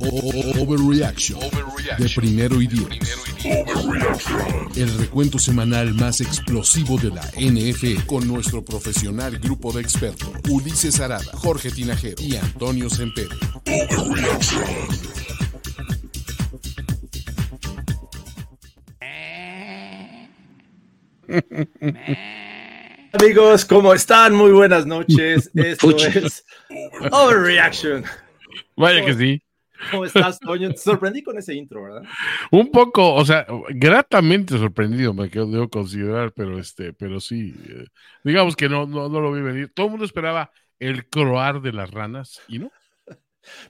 O- Overreaction de primero y diez. El recuento semanal más explosivo de la NFL con nuestro profesional grupo de expertos Ulises Arada, Jorge Tinajero y Antonio Sempere. Amigos, ¿cómo están? Muy buenas noches. Esto es Overreaction. Vaya que sí. ¿Cómo estás, Toño? Te sorprendí con ese intro, ¿verdad? Un poco, o sea, gratamente sorprendido me quedo, debo considerar, pero este, pero sí, eh, digamos que no, no, no lo vi venir. Todo el mundo esperaba el croar de las ranas y no.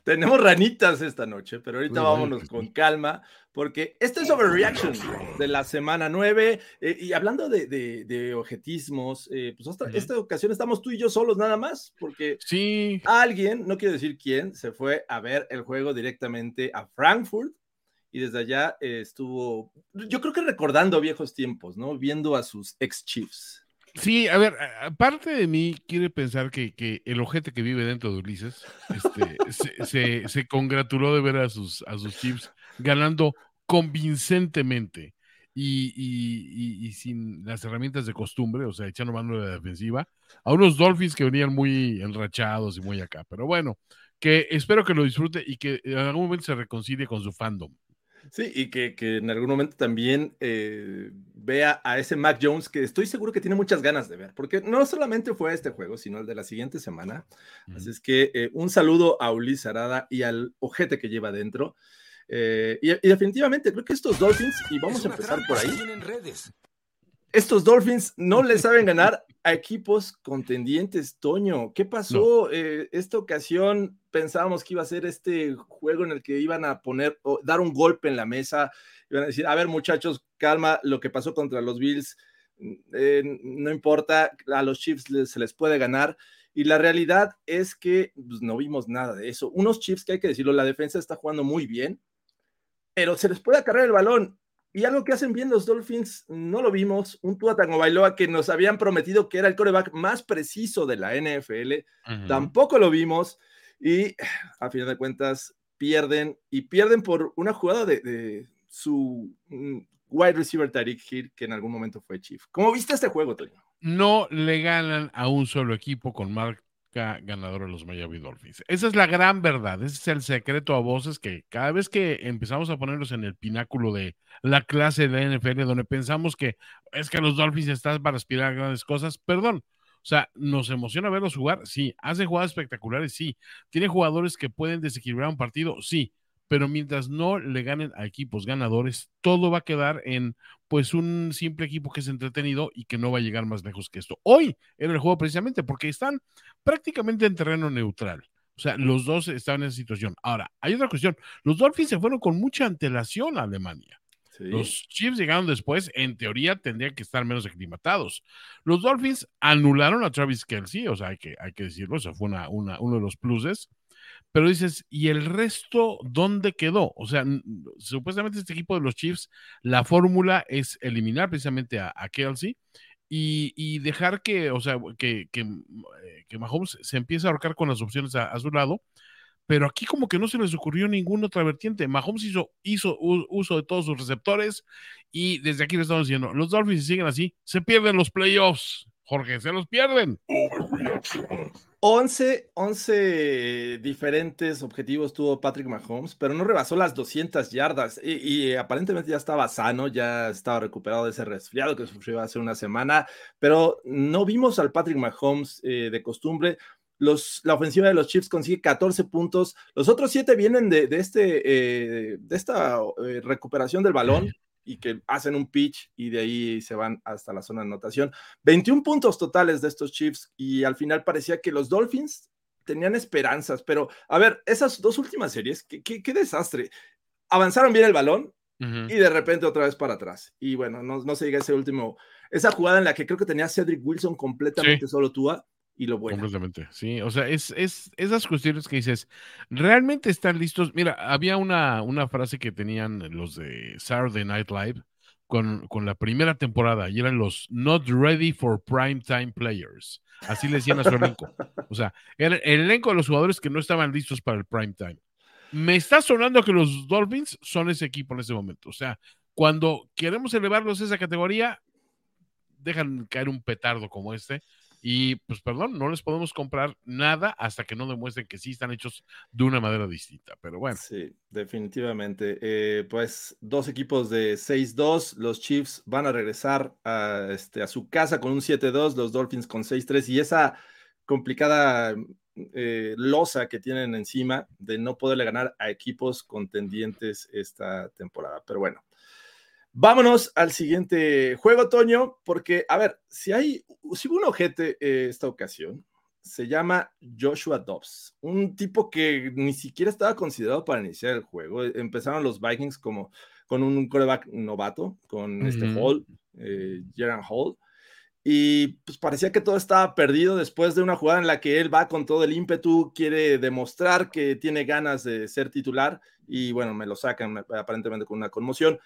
Tenemos ranitas esta noche, pero ahorita vámonos que con calma, porque este es Overreaction de la semana 9. eh, y hablando de, de- de objetismos, eh, pues Ujú. esta ocasión estamos tú y yo solos nada más, porque Sí, alguien, no quiero decir quién, se fue a ver el juego directamente a Frankfurt y desde allá eh, estuvo, yo creo que recordando viejos tiempos, ¿no? Viendo a sus ex Chiefs. Sí, a ver, aparte de mí quiere pensar que, que el ojete que vive dentro de Ulises este, se, se- se congratuló de ver a sus, a sus Chiefs ganando convincentemente y, y- y- y sin las herramientas de costumbre, o sea, echando mano de la defensiva, a unos Dolphins que venían muy enrachados y muy acá. Pero bueno, que espero que lo disfrute y que en algún momento se reconcilie con su fandom. Sí, y que, que en algún momento también eh, vea a ese Mac Jones que estoy seguro que tiene muchas ganas de ver, porque no solamente fue este juego, sino el de la siguiente semana. Así es que eh, un saludo a Ulises Arada y al ojete que lleva dentro. Eh, y, y definitivamente creo que estos Dolphins, y vamos a empezar por ahí, estos Dolphins no le saben ganar a equipos contendientes, Toño. ¿Qué pasó? Eh, esta ocasión pensábamos que iba a ser este juego en el que iban a poner, o dar un golpe en la mesa, iban a decir, a ver muchachos, calma, lo que pasó contra los Bills, eh, no importa, a los Chiefs les- se les puede ganar. Y la realidad es que pues, no vimos nada de eso. Unos Chiefs que hay que decirlo, la defensa está jugando muy bien, pero se les puede acarrear el balón. Y algo que hacen bien los Dolphins, no lo vimos. Un Tua Tagovailoa que nos habían prometido que era el coreback más preciso de la NFL, tampoco lo vimos. Y a final de cuentas, pierden y pierden por una jugada de, de su mm, wide receiver Tariq Hill, que en algún momento fue Chief. ¿Cómo viste este juego, Toño? no le ganan a un solo equipo con marca ganadora a los Miami Dolphins. Esa es la gran verdad, ese es el secreto a voces que cada vez que empezamos a ponernos en el pináculo de la clase de la NFL, donde pensamos que es que los Dolphins están para aspirar a grandes cosas, perdón. O sea, nos emociona verlos jugar, sí. Hace jugadas espectaculares, sí. Tiene jugadores que pueden desequilibrar un partido, sí. Pero mientras no le ganen a equipos ganadores, todo va a quedar en pues un simple equipo que es entretenido y que no va a llegar más lejos que esto. Hoy era el juego precisamente porque están prácticamente en terreno neutral. O sea, los dos estaban en esa situación. Ahora, hay otra cuestión. Los Dolphins se fueron con mucha antelación a Alemania. Sí. Los Chiefs llegaron después, en teoría tendrían que estar menos aclimatados. Los Dolphins anularon a Travis Kelsey, o sea, hay que, hay que decirlo, eso fue una, una, uno de los pluses. Pero dices, ¿y el resto dónde quedó? O sea, supuestamente este equipo de los Chiefs, la fórmula es eliminar precisamente a, a Kelsey y, dejar que, o sea, que, que, eh, que Mahomes se empiece a ahorcar con las opciones a, a su lado. Pero aquí como que no se les ocurrió ninguna otra vertiente. Mahomes hizo, hizo uso de todos sus receptores y desde aquí le estamos diciendo, los Dolphins si siguen así, se pierden los playoffs. Jorge, se los pierden. 11, 11 diferentes objetivos tuvo Patrick Mahomes, pero no rebasó las 200 yardas y, y aparentemente ya estaba sano, ya estaba recuperado de ese resfriado que sufrió hace una semana, pero no vimos al Patrick Mahomes eh, de costumbre. Los, la ofensiva de los Chiefs consigue 14 puntos, los otros 7 vienen de, de este, eh, de esta eh, recuperación del balón y que hacen un pitch y de ahí se van hasta la zona de anotación. 21 puntos totales de estos Chiefs y al final parecía que los Dolphins tenían esperanzas, pero a ver, esas dos últimas series, qué, qué, qué desastre. Avanzaron bien el balón y de repente otra vez para atrás. Y bueno, no, no se diga ese último, esa jugada en la que creo que tenía Cedric Wilson completamente solo Tua y lo bueno. Completamente, sí. O sea, es, es esas cuestiones que dices, ¿realmente están listos? Mira, había una, una frase que tenían los de Saturday Night Live con, con la primera temporada y eran los not ready for prime time players. Así le decían a su elenco. O sea, era el elenco de los jugadores que no estaban listos para el prime time. Me está sonando que los Dolphins son ese equipo en ese momento. O sea, cuando queremos elevarlos a esa categoría, dejan caer un petardo como este. Y pues perdón, no les podemos comprar nada hasta que no demuestren que sí están hechos de una manera distinta. Pero bueno, Sí, definitivamente. Eh, pues dos equipos de 6-2, los Chiefs van a regresar a, este, a su casa con un 7-2, los Dolphins con 6-3 y esa complicada eh, losa que tienen encima de no poderle ganar a equipos contendientes esta temporada. Pero bueno, vámonos al siguiente juego, Toño, porque, a ver, si hay, si hubo un ojete eh, esta ocasión, se llama Joshua Dobbs, un tipo que ni siquiera estaba considerado para iniciar el juego. Empezaron los Vikings como con un coreback novato, con este. Hall, eh, Jaron Hall, y pues parecía que todo estaba perdido después de una jugada en la que él va con todo el ímpetu, quiere demostrar que tiene ganas de ser titular, y bueno, me lo sacan aparentemente con una conmoción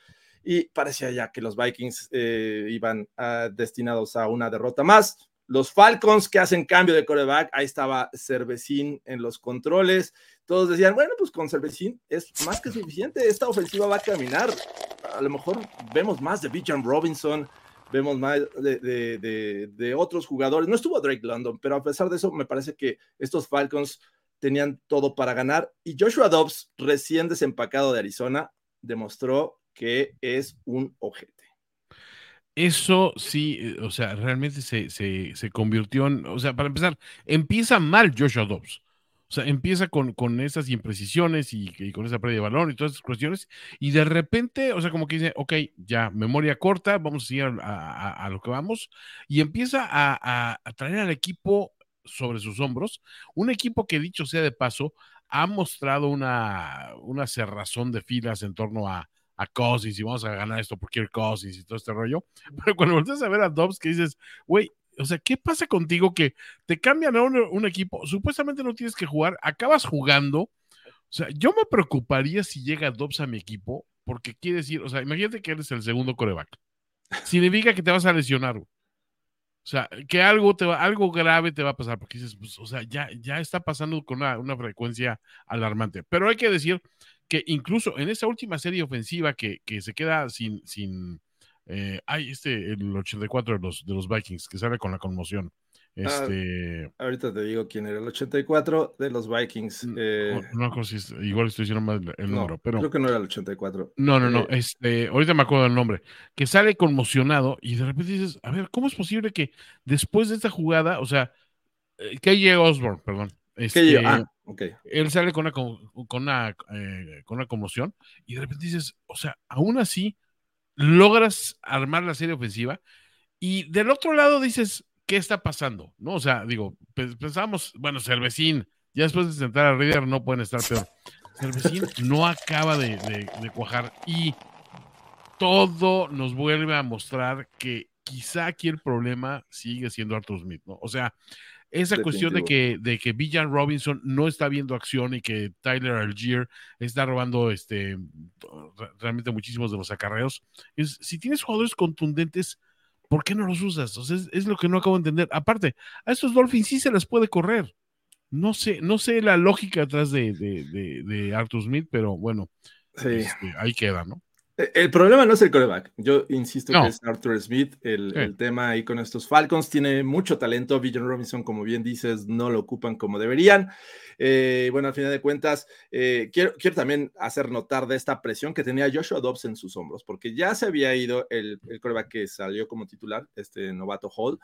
y parecía ya que los Vikings eh, iban ah, destinados a una derrota más. Los Falcons que hacen cambio de coreback, ahí estaba Cervecín en los controles. Todos decían, bueno, pues con Cervecín es más que suficiente, esta ofensiva va a caminar. A lo mejor vemos más de Bijan Robinson, vemos más de, de, de, de otros jugadores. No estuvo Drake London, pero a pesar de eso, me parece que estos Falcons tenían todo para ganar. Y Joshua Dobbs, recién desempacado de Arizona, demostró que es un ojete. eso sí, eh, o sea, realmente se, se, se convirtió en, o sea, para empezar, empieza mal Joshua Dobbs. O sea, empieza con, con esas imprecisiones y, con esa pérdida de balón y todas esas cuestiones, y de repente, o sea, como que dice, ok, ya, memoria corta, vamos a seguir a, a- lo que vamos, y empieza a, a- a traer al equipo sobre sus hombros, un equipo que dicho sea de paso, ha mostrado una, una cerrazón de filas en torno a, a Cousins y vamos a ganar esto por Kirk Cousins y todo este rollo, pero cuando volteas a ver a Dobbs que dices, güey, o sea, ¿qué pasa contigo que te cambian a un, un equipo? Supuestamente no tienes que jugar, acabas jugando. O sea, yo me preocuparía si llega Dobbs a mi equipo, porque quiere decir, o sea, imagínate que eres el segundo coreback. Significa que te vas a lesionar. O sea, que algo, te va, algo grave te va a pasar, porque dices, pues, o sea, ya, ya está pasando con una, una frecuencia alarmante. Pero hay que decir que incluso en esa última serie ofensiva que, que se queda sin, sin eh, ay, este, el 84 de los, de los Vikings, que sale con la conmoción. Este, Ahorita te digo quién era el 84 de los Vikings. eh, no, no igual estoy diciendo mal el no, número, pero creo que no era el 84. no, no, no, Eh, este, ahorita me acuerdo del nombre, que sale conmocionado y de repente dices, a ver, ¿cómo es posible que después de esta jugada, o sea, eh, KJ Osborne, perdón, ¿qué este? Ah, ok. él sale con una, con una, eh, con una conmoción y de repente dices, o sea, aún así logras armar la serie ofensiva y del otro lado dices, ¿qué está pasando? ¿No? O sea, digo, pe- pensamos, bueno, Cervecín, ya después de sentar a Reader no pueden estar peor. Cervecín no acaba de, de- de cuajar y todo nos vuelve a mostrar que quizá aquí el problema sigue siendo Arthur Smith, ¿no? O sea, esa cuestión de que, de que Villan Robinson no está viendo acción y que Tyler Algier está robando este re- realmente muchísimos de los acarreos. Es, si tienes jugadores contundentes, ¿por qué no los usas? O sea, es, es lo que no acabo de entender. Aparte, a estos Dolphins sí se les puede correr. No sé, no sé la lógica atrás de, de, de, de Arthur Smith, pero bueno, Sí. este, ahí queda, ¿no? Eh, El problema no es el coreback. Yo insisto No. que es Arthur Smith. El, Sí. el tema ahí con estos Falcons tiene mucho talento. Villan Robinson, como bien dices, no lo ocupan como deberían. Eh, bueno, al final de cuentas, eh, quiero, quiero también hacer notar de esta presión que tenía Joshua Dobbs en sus hombros, porque ya se había ido el, el coreback que salió como titular, este novato Hall,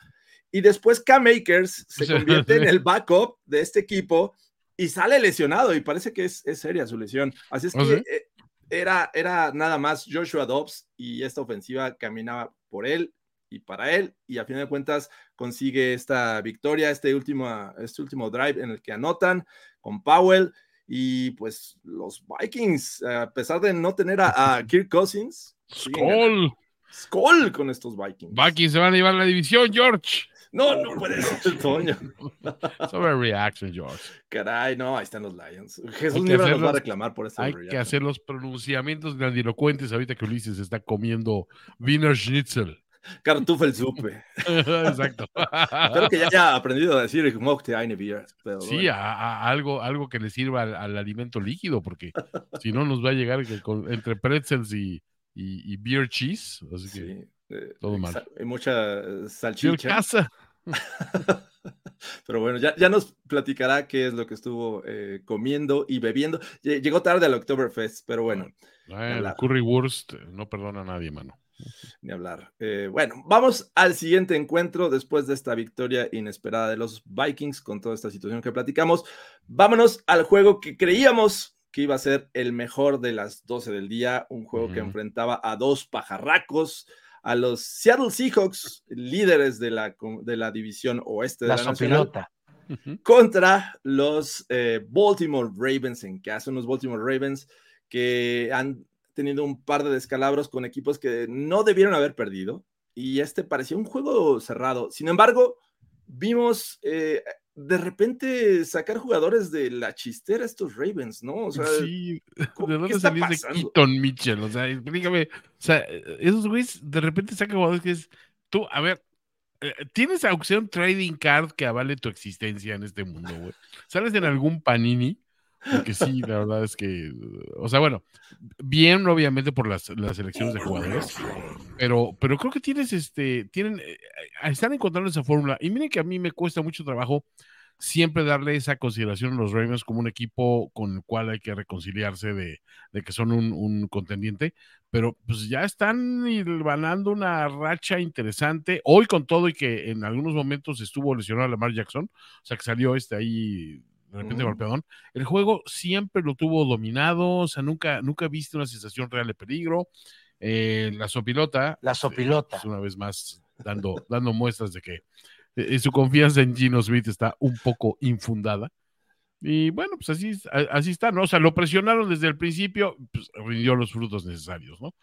y después Cam Akers se convierte en el backup de este equipo y sale lesionado y parece que es, es seria su lesión. Así es que ¿Ah, sí? eh, era, era nada más Joshua Dobbs y esta ofensiva caminaba por él y para él, y a fin de cuentas consigue esta victoria, este último, este último drive en el que anotan con Powell, y pues los Vikings, a pesar de no tener a, Kirk Cousins, Skull. Skull con estos Vikings. Vikings se van a llevar la división, George. No, no puede ser, Toño. Sobre reaction, George. Caray, no, ahí están los Lions. Jesús Libra nos va a reclamar por eso. Hay que hacer los pronunciamientos grandilocuentes ahorita que Ulises está comiendo Wiener Schnitzel. Kartoffelsuppe. Exacto. Espero que ya haya aprendido a decir Mochte eine Bier. Sí, a, algo, algo que le sirva al, alimento líquido, porque si no nos va a llegar entre pretzels y, y, beer cheese. Así que eh, todo mal. Hay mucha eh, salchicha. casa. Pero bueno, ya, ya, nos platicará qué es lo que estuvo eh, comiendo y bebiendo. Llegó tarde al Oktoberfest, pero bueno. el currywurst no perdona a nadie, mano. Ni hablar. Eh, bueno, vamos al siguiente encuentro después de esta victoria inesperada de los Vikings con toda esta situación que platicamos. Vámonos al juego que creíamos que iba a ser el mejor de las 12 del día, un juego que enfrentaba a dos pajarracos, a los Seattle Seahawks, líderes de la, de la división oeste de la, la contra los eh, Baltimore Ravens en casa, unos Baltimore Ravens que han tenido un par de descalabros con equipos que no debieron haber perdido y este parecía un juego cerrado. Sin embargo, vimos eh, de repente sacar jugadores de la chistera estos Ravens, ¿no? O sea, sí, ¿de dónde salió ese Keaton Mitchell? O sea, explícame, o sea, esos güeyes de repente sacan jugadores que es, tú, a ver, eh, ¿tienes opción trading card que avale tu existencia en este mundo, güey? ¿Sales en algún panini? Porque sí, la verdad es que, o sea, bueno, bien obviamente por las, las elecciones de jugadores, pero, pero creo que tienes, este, tienen, eh, están encontrando esa fórmula. Y miren que a mí me cuesta mucho trabajo siempre darle esa consideración a los Ravens como un equipo con el cual hay que reconciliarse de, de que son un, contendiente, pero pues ya están ganando una racha interesante. Hoy con todo y que en algunos momentos estuvo lesionado Lamar Jackson, o sea que salió este ahí de repente golpeadón. El juego siempre lo tuvo dominado, o sea, nunca, nunca viste una sensación real de peligro. Eh, la sopilota. La sopilota. Pues, una vez más dando, dando muestras de que eh, su confianza en Gino Smith está un poco infundada. Y bueno, pues así, así está, ¿no? O sea, lo presionaron desde el principio, pues rindió los frutos necesarios, ¿no?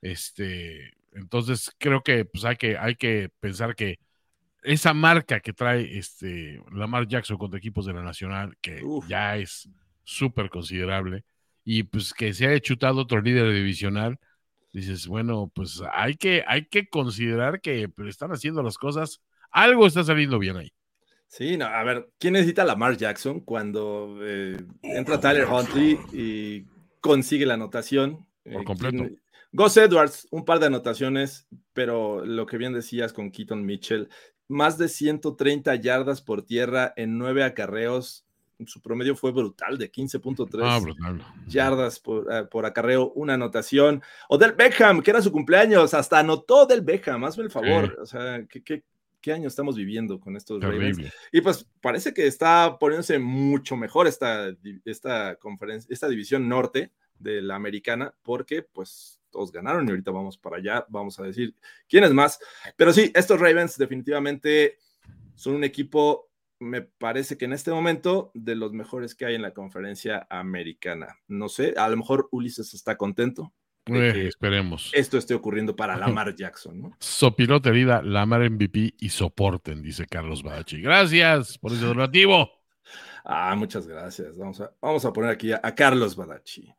Este, entonces creo que pues hay que, hay que pensar que esa marca que trae este Lamar Jackson contra equipos de la Nacional, que ya es súper considerable, y pues que se haya chutado otro líder divisional, dices, bueno, pues hay que, hay que considerar que están haciendo las cosas, algo está saliendo bien ahí. Sí, no, a ver, ¿quién necesita Lamar Jackson cuando eh, entra Tyler Huntley y consigue la anotación? Por eh, completo. Gus Edwards, un par de anotaciones, pero lo que bien decías con Keaton Mitchell, más de 130 yardas por tierra en nueve acarreos. Su promedio fue brutal, de 15.3 ah, yardas eh, por, acarreo, una anotación. O del Beckham, que era su cumpleaños, hasta anotó del Beckham, hazme el favor. O sea, ¿qué, qué, año estamos viviendo con estos Ravens? Y pues parece que está poniéndose mucho mejor esta, esta conferencia, esta división norte de la americana, porque pues todos ganaron y ahorita vamos para allá, vamos a decir quién es más. Pero sí, estos Ravens definitivamente son un equipo, me parece que en este momento, de los mejores que hay en la conferencia americana. No sé, a lo mejor Ulises está contento. Eh, esperemos. Esto esté ocurriendo para Lamar Jackson, ¿no? Sopilote herida, Lamar MVP y soporten, dice Carlos Badachi. Gracias por ese donativo. Ah, muchas gracias. Vamos a, vamos a poner aquí a, a Carlos Badachi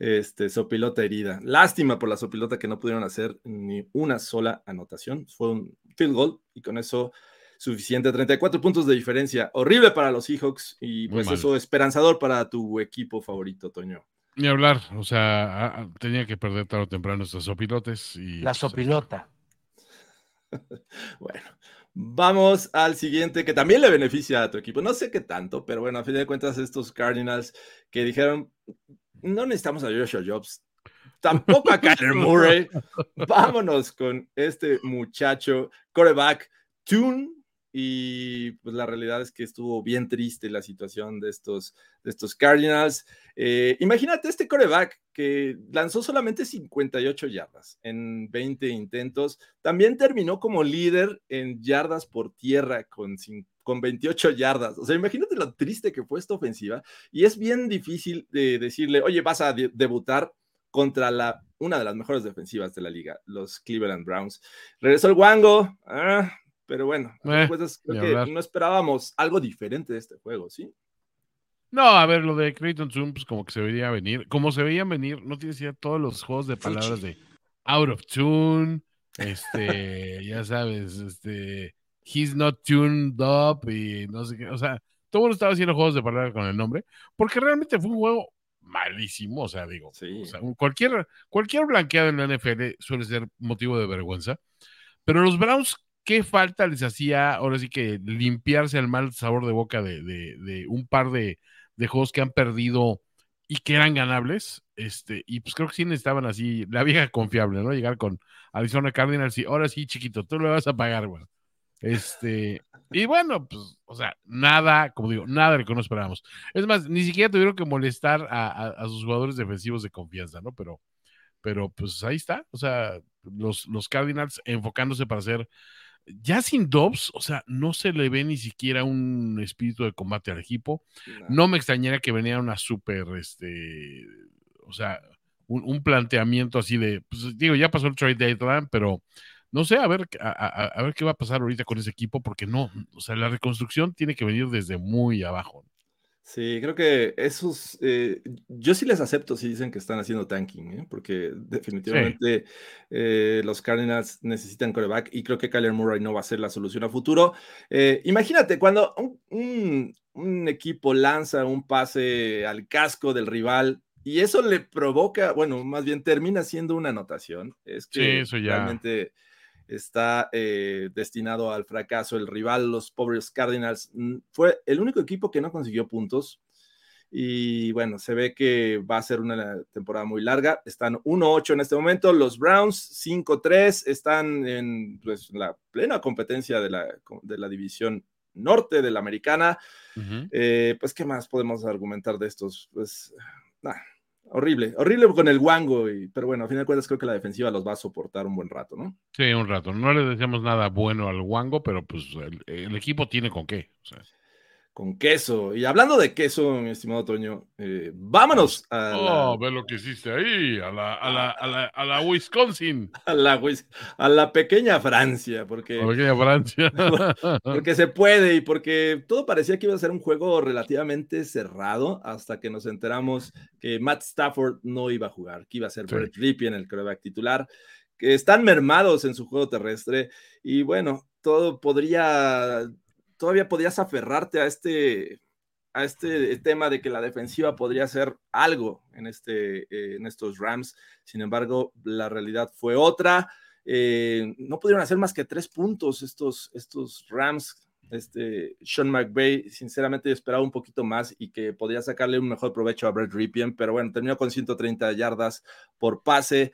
este, Sopilota herida. Lástima por la Sopilota que no pudieron hacer ni una sola anotación. Fue un field goal y con eso suficiente. 34 puntos de diferencia. Horrible para los Seahawks y pues eso esperanzador para tu equipo favorito, Toño. Ni hablar, o sea, tenía que perder tarde o temprano estos sopilotes. Y, la sopilota. bueno, vamos al siguiente que también le beneficia a tu equipo. No sé qué tanto, pero bueno, a fin de cuentas, estos Cardinals que dijeron, no necesitamos a Joshua Jobs, tampoco a Kyler Murray. Vámonos con este muchacho, coreback, Tune, y pues la realidad es que estuvo bien triste la situación de estos, de estos Cardinals. Eh, imagínate este coreback que lanzó solamente 58 yardas en 20 intentos, también terminó como líder en yardas por tierra con, con 28 yardas. O sea, imagínate lo triste que fue esta ofensiva y es bien difícil de decirle, oye, vas a debutar contra la, una de las mejores defensivas de la liga, los Cleveland Browns. Regresó el Wango, ah, pero bueno, Eh, creo ni que hablar. no esperábamos algo diferente de este juego, ¿sí? No, a ver, lo de Clayton Zoom, pues como que se veía venir. Como se veían venir, no tienes idea todos los juegos de palabras de out of tune, este, ya sabes, este, he's not tuned up y no sé qué. O sea, todo el mundo estaba haciendo juegos de palabras con el nombre, porque realmente fue un juego malísimo. O sea, digo, Sí. o sea, un- cualquier, cualquier blanqueado en la NFL suele ser motivo de vergüenza. Pero los Browns, ¿qué falta les hacía ahora sí que limpiarse el mal sabor de boca de, de- un par de, juegos que han perdido y que eran ganables? Este, y pues creo que sí necesitaban así, la vieja confiable, ¿no? Llegar con Arizona Cardinals y ahora sí, chiquito, tú le vas a pagar, güey. Este, y bueno, pues, o sea, nada, como digo, nada de lo que no esperábamos. Es más, ni siquiera tuvieron que molestar a sus jugadores defensivos de confianza, ¿no? Pero, pero pues ahí está, o sea, los, los Cardinals enfocándose para hacer, ya sin Dobbs, o sea, no se le ve ni siquiera un espíritu de combate al equipo. No me extrañaría que venía una súper, este, o sea, un, un planteamiento así de, pues digo, ya pasó el trade deadline, pero no sé, a ver, a, a- a ver qué va a pasar ahorita con ese equipo, porque no, o sea, la reconstrucción tiene que venir desde muy abajo. Sí, creo que esos, eh, yo sí les acepto si dicen que están haciendo tanking, ¿eh? porque definitivamente eh, los Cardinals necesitan coreback y creo que Kyler Murray no va a ser la solución a futuro. Imagínate cuando un, un- un equipo lanza un pase al casco del rival y eso le provoca, bueno, más bien termina siendo una anotación, es que Sí, eso ya. realmente está eh, destinado al fracaso. El rival, los pobres Cardinals, mm, fue el único equipo que no consiguió puntos. Y bueno, se ve que va a ser una temporada muy larga. Están 1-8 en este momento. Los Browns 5-3 están en pues, la plena competencia de la, de la división norte de la americana. Ujú. Eh, pues, ¿qué más podemos argumentar de estos? Pues, nah, horrible, horrible con el Wango. Y, pero bueno, a fin de cuentas, creo que la defensiva los va a soportar un buen rato, ¿no? Sí, un rato. No le deseamos nada bueno al Wango, pero pues el, el equipo tiene con qué. O sea, Con queso. Y hablando de queso, mi estimado Toño, eh, vámonos a oh, la, ve lo que hiciste ahí, a la, a la, a la, a la Wisconsin, a la, Wis- a la pequeña Francia, porque, a la pequeña Francia. porque se puede y porque todo parecía que iba a ser un juego relativamente cerrado hasta que nos enteramos que Matt Stafford no iba a jugar, que iba a ser Sí. Brett Ripien el quarterback titular, que están mermados en su juego terrestre y bueno, todo podría, todavía podrías aferrarte a este, a este tema de que la defensiva podría hacer algo en, este, eh, en estos Rams. Sin embargo, la realidad fue otra. Eh, no pudieron hacer más que tres puntos estos, estos Rams. Este Sean McVay, sinceramente, esperaba un poquito más y que podría sacarle un mejor provecho a Brett Ripien, pero bueno, terminó con 130 yardas por pase,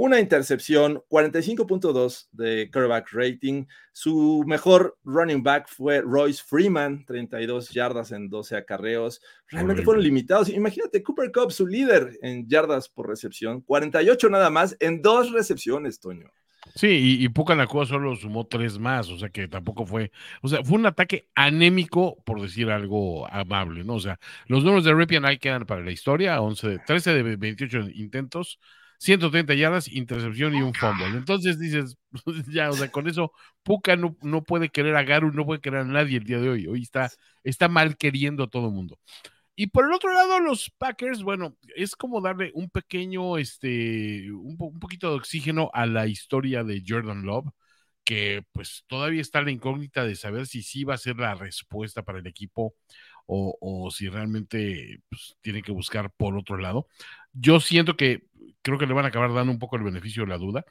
una intercepción, 45.2 de quarterback rating. Su mejor running back fue Royce Freeman, 32 yardas en 12 acarreos. Realmente Horrible. fueron limitados. Imagínate, Cooper Cup, su líder en yardas por recepción, 48 nada más en dos recepciones, Toño. Sí, y, y Puka Nakua solo sumó tres más, o sea que tampoco fue, o sea, fue un ataque anémico, por decir algo amable, ¿no? O sea, los números de Ripien ahí quedan para la historia, 11 de- 13 de 28 intentos, 130 yardas, intercepción y un fumble. Entonces dices, ya, o sea, con eso Puka no, no puede querer a Garu, no puede querer a nadie el día de hoy, hoy está, está mal queriendo a todo el mundo. Y por el otro lado, los Packers, bueno, es como darle un pequeño, este, un, po- un poquito de oxígeno a la historia de Jordan Love, que pues todavía está la incógnita de saber si sí va a ser la respuesta para el equipo o, o si realmente pues, tiene que buscar por otro lado. Yo siento que creo que le van a acabar dando un poco el beneficio de la duda.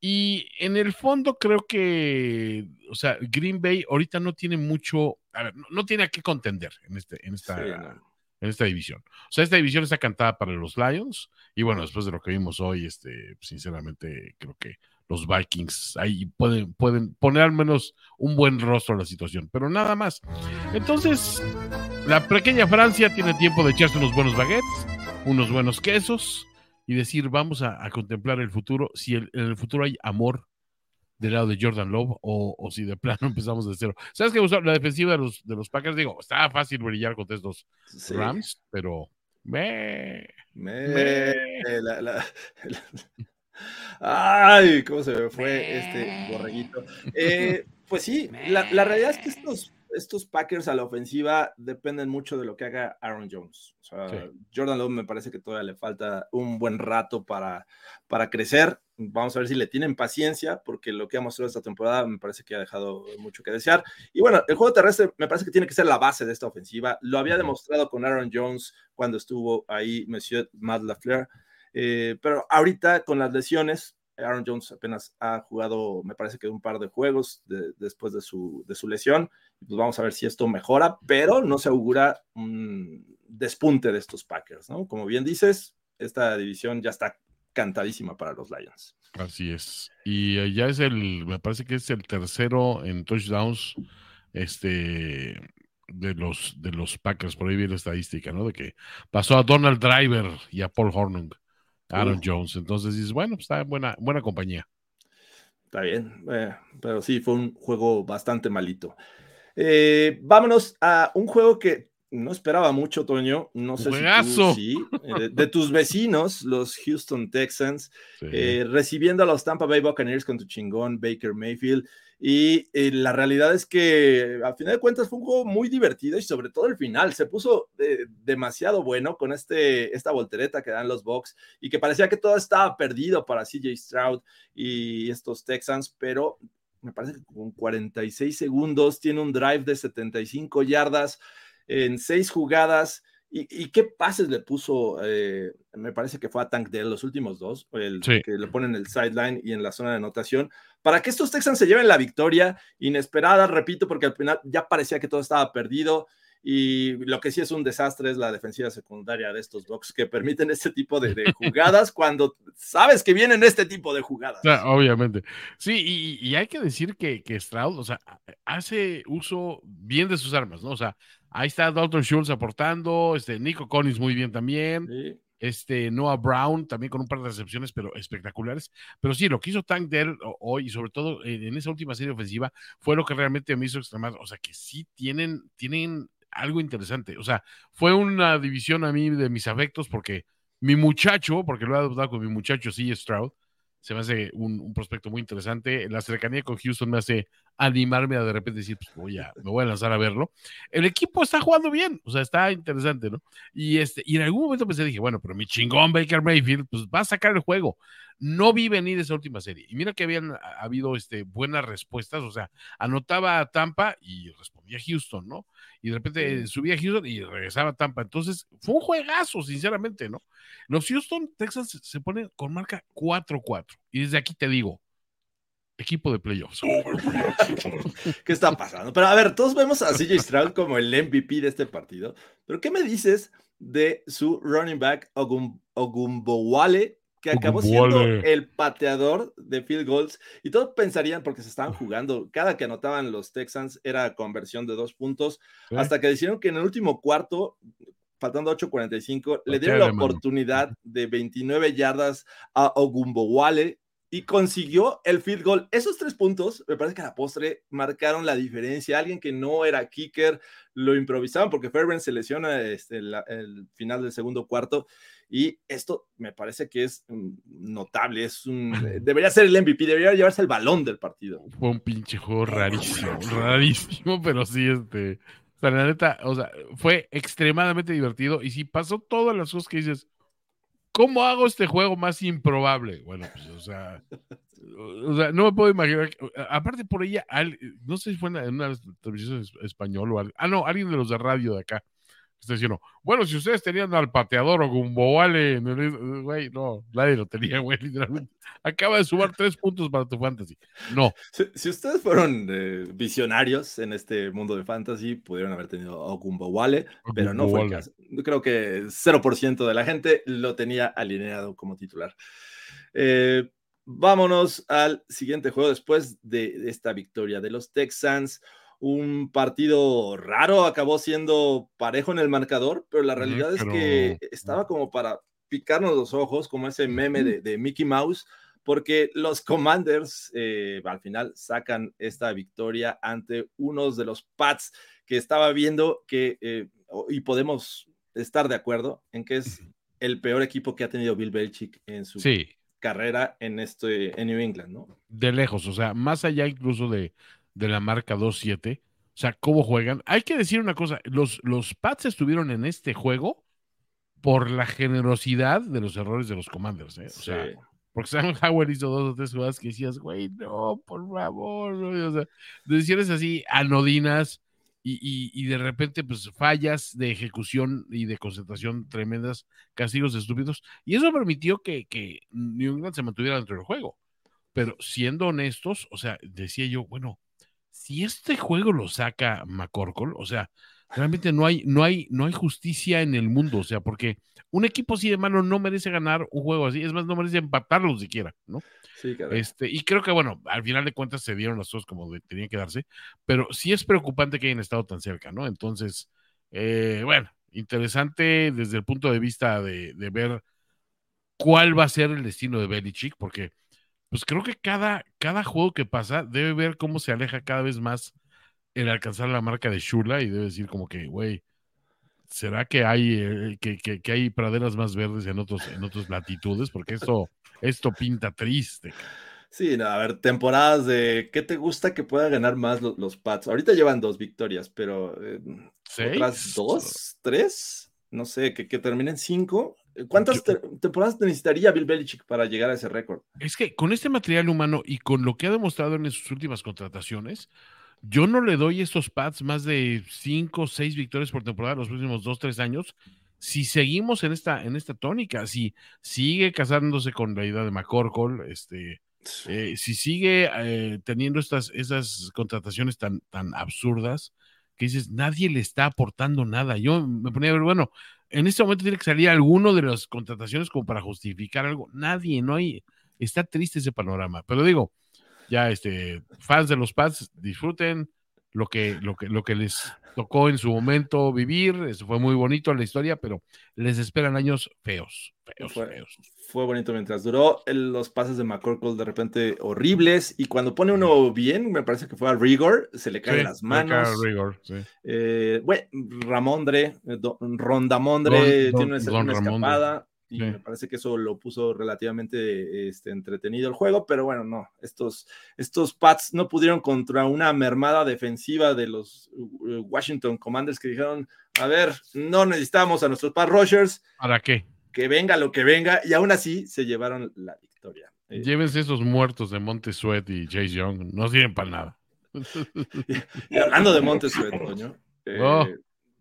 Y en el fondo creo que, o sea, Green Bay ahorita no tiene mucho, a ver, no, no tiene a qué contender en, este, en esta Sí, no. en esta división. O sea, esta división está cantada para los Lions y bueno, después de lo que vimos hoy, este, sinceramente creo que los Vikings. Ahí pueden, pueden poner al menos un buen rostro a la situación, pero nada más. Entonces, la pequeña Francia tiene tiempo de echarse unos buenos baguettes, unos buenos quesos y decir, vamos a, contemplar el futuro, si en el futuro hay amor del lado de Jordan Love o, si de plano empezamos de cero. ¿Sabes qué? La defensiva de los, de los Packers, digo, está fácil brillar contra estos Rams, pero... Me, me, Ay, cómo se me fue este borreguito. Eh, pues sí, la, la, realidad es que estos estos Packers a la ofensiva dependen mucho de lo que haga Aaron Jones. Jordan Love me parece que todavía le falta un buen rato para, para crecer. Vamos a ver si le tienen paciencia, porque lo que ha mostrado esta temporada me parece que ha dejado mucho que desear. Y bueno, el juego terrestre me parece que tiene que ser la base de esta ofensiva. Lo había demostrado con Aaron Jones cuando estuvo ahí Monsieur Matt LaFleur. Eh, pero ahorita con las lesiones, Aaron Jones apenas ha jugado, me parece que un par de juegos después de su, de su lesión. Pues vamos a ver si esto mejora, pero no se augura un despunte de estos Packers, ¿no? Como bien dices, esta división ya está cantadísima para los Lions. Así es. Y eh, ya es el, me parece que es el tercero en touchdowns, este, de los, de los Packers, por ahí viene la estadística, ¿no? De que pasó a Donald Driver y a Paul Hornung. Aaron Jones. Entonces dices, bueno, pues está en buena, buena compañía. Está bien, eh, pero sí, fue un juego bastante malito. Eh, vámonos a un juego que no esperaba mucho, Toño. No sé si tú, sí, eh, de, tus vecinos, los Houston Texans, recibiendo a los Tampa Bay Buccaneers con tu chingón Baker Mayfield. Y eh, la realidad es que a final de cuentas fue un juego muy divertido y sobre todo el final. Se puso eh, demasiado bueno con este, esta voltereta que dan los Bucks y que parecía que todo estaba perdido para CJ Stroud y estos Texans, pero me parece que con 46 segundos tiene un drive de 75 yardas en seis jugadas ¿Y, qué pases le puso? Eh, me parece que fue a Tank Dell los últimos dos, el que le ponen en el sideline y en la zona de anotación, para que estos Texans se lleven la victoria inesperada, repito, porque al final ya parecía que todo estaba perdido. Y lo que sí es un desastre es la defensiva secundaria de estos Bucks que permiten este tipo de, jugadas cuando sabes que vienen este tipo de jugadas. obviamente. Sí, y, hay que decir que, que Stroud, o sea, hace uso bien de sus armas, ¿no? O sea, Ahí está Dalton Schultz aportando, este, Nico Collins muy bien también. Este, Noah Brown también con un par de recepciones, pero espectaculares. Pero sí, lo que hizo Tank Dell hoy, y sobre todo en, esa última serie ofensiva, fue lo que realmente me hizo extremar. O sea, que sí tienen, tienen algo interesante. O sea, fue una división a mí de mis afectos porque mi muchacho, porque lo he adoptado con mi muchacho, sí, Stroud, se me hace un, prospecto muy interesante. La cercanía con Houston me hace animarme a de repente decir, pues voy a, me voy a lanzar a verlo. El equipo está jugando bien, o sea, está interesante, ¿no? Y, este, y en algún momento pensé, dije, bueno, pero mi chingón Baker Mayfield, pues va a sacar el juego. No vi venir esa última serie. Y mira que habían habido este, buenas respuestas, o sea, anotaba a Tampa y respondía a Houston, ¿no? y de repente subía a Houston y regresaba a Tampa. Entonces, fue un juegazo, sinceramente, ¿no? Los Houston Texans se ponen con marca 4-4. Y desde aquí te digo, equipo de playoffs. ¿Qué está pasando? Pero a ver, todos vemos a CJ Stroud como el MVP de este partido. Pero ¿qué me dices de su running back Ogum Ogumbowale que acabó siendo el pateador de field goals y todos pensarían porque se estaban jugando, cada que anotaban los Texans era conversión de dos puntos, hasta que decidieron que en el último cuarto, faltando 8.45, le dieron la oportunidad de 29 yardas a Ogumbowale y consiguió el field goal. Esos tres puntos, me parece que a la postre marcaron la diferencia. Alguien que no era kicker lo improvisaban porque Fairbairn se lesiona este, el final del segundo cuarto y esto me parece que es mm, notable, es un, debería ser el MVP, debería llevarse el balón del partido. Fue un pinche juego rarísimo, rarísimo, pero sí, este, o sea, la neta, o sea, fue extremadamente divertido y si pasó todas las cosas que dices, ¿cómo hago este juego más improbable? Bueno, pues, o sea, o sea, no me puedo imaginar. aparte, por ella, no sé si fue en una televisión español o algo. Ah, no, alguien de los de radio de acá está diciendo, bueno, si ustedes tenían al pateador o Gumboale, güey, no, nadie lo tenía, güey, literalmente. Acaba de sumar tres puntos para tu fantasy. No. Si, ustedes fueron eh, visionarios en este mundo de fantasy, pudieron haber tenido a Wale, pero no fue el caso. Creo que 0% de la gente lo tenía alineado como titular. Eh, vámonos al siguiente juego después de esta victoria de los Texans. Un partido raro, acabó siendo parejo en el marcador, pero la realidad es que estaba como para picarnos los ojos, como ese meme de, Mickey Mouse, porque los Commanders eh, al final sacan esta victoria ante unos de los Pats que estaba viendo que, eh, y podemos estar de acuerdo en que es el peor equipo que ha tenido Bill Belichick en su carrera en, este, en New England, ¿no? De lejos, o sea, más allá incluso de, de la marca 2-7, o sea, cómo juegan. Hay que decir una cosa, los, los Pats estuvieron en este juego por la generosidad de los errores de los Commanders, ¿eh? O sea, porque Sam Howard hizo dos o tres jugadas que decías, güey, no, por favor, o sea, decisiones así anodinas y, de repente pues fallas de ejecución y de concentración tremendas, castigos estúpidos, y eso permitió que, que New England se mantuviera dentro del juego. Pero siendo honestos, o sea, decía yo, bueno, si este juego lo saca McCorkle, o sea, realmente no hay, no hay, no hay justicia en el mundo, o sea, porque un equipo así de mano no merece ganar un juego así, es más, no merece empatarlo siquiera, ¿no? Sí, este, y creo que, bueno, al final de cuentas se dieron las cosas como tenían que darse, pero sí es preocupante que hayan estado tan cerca, ¿no? Entonces, eh, bueno, interesante desde el punto de vista de, de, ver cuál va a ser el destino de Belichick, porque pues creo que cada, cada juego que pasa debe ver cómo se aleja cada vez más el alcanzar la marca de Shula y debe decir como que, güey, ¿será que hay, eh, que, que, hay praderas más verdes en, otros, en otras latitudes? Porque esto, esto pinta triste. Sí, a ver, temporadas de ¿qué te gusta que pueda ganar más los, los Pats? Ahorita llevan dos victorias, pero eh, otras dos, tres, no sé, que, que terminen cinco. ¿Cuántas temporadas necesitaría Bill Belichick para llegar a ese récord? Es que con este material humano y con lo que ha demostrado en sus últimas contrataciones, yo no le doy estos pads más de cinco o seis victorias por temporada los próximos dos, tres años. Si seguimos en esta, en esta tónica, si sigue casándose con la idea de McCorkle, este, eh, si sigue eh, teniendo estas esas contrataciones tan, tan absurdas, que dices, nadie le está aportando nada. Yo me ponía a ver, bueno, en este momento tiene que salir alguno de las contrataciones como para justificar algo. Nadie, no hay, está triste ese panorama. Pero digo, ya este, fans de los Pats, disfruten lo que, lo que, lo que les tocó en su momento vivir, eso fue muy bonito la historia, pero les esperan años feos, feos, fue, feos. Fue bonito mientras duró, los pases de McCorkle de repente horribles, y cuando pone uno bien, me parece que fue a Rigor, se le caen las manos. Rigor, sí. eh, bueno, Ramondre, eh, Rondamondre tiene una, una escapada y me parece que eso lo puso relativamente este, entretenido el juego, pero bueno, no, estos, estos Pats no pudieron contra una mermada defensiva de los uh, Washington Commanders que dijeron, a ver, no necesitamos a nuestros Pat Rushers. ¿Para qué? Que venga lo que venga, y aún así se llevaron la victoria. Eh, Llévense esos muertos de Monte Sweat y Chase Young, no sirven para nada. y, hablando de Monte Sweat, coño. Oh.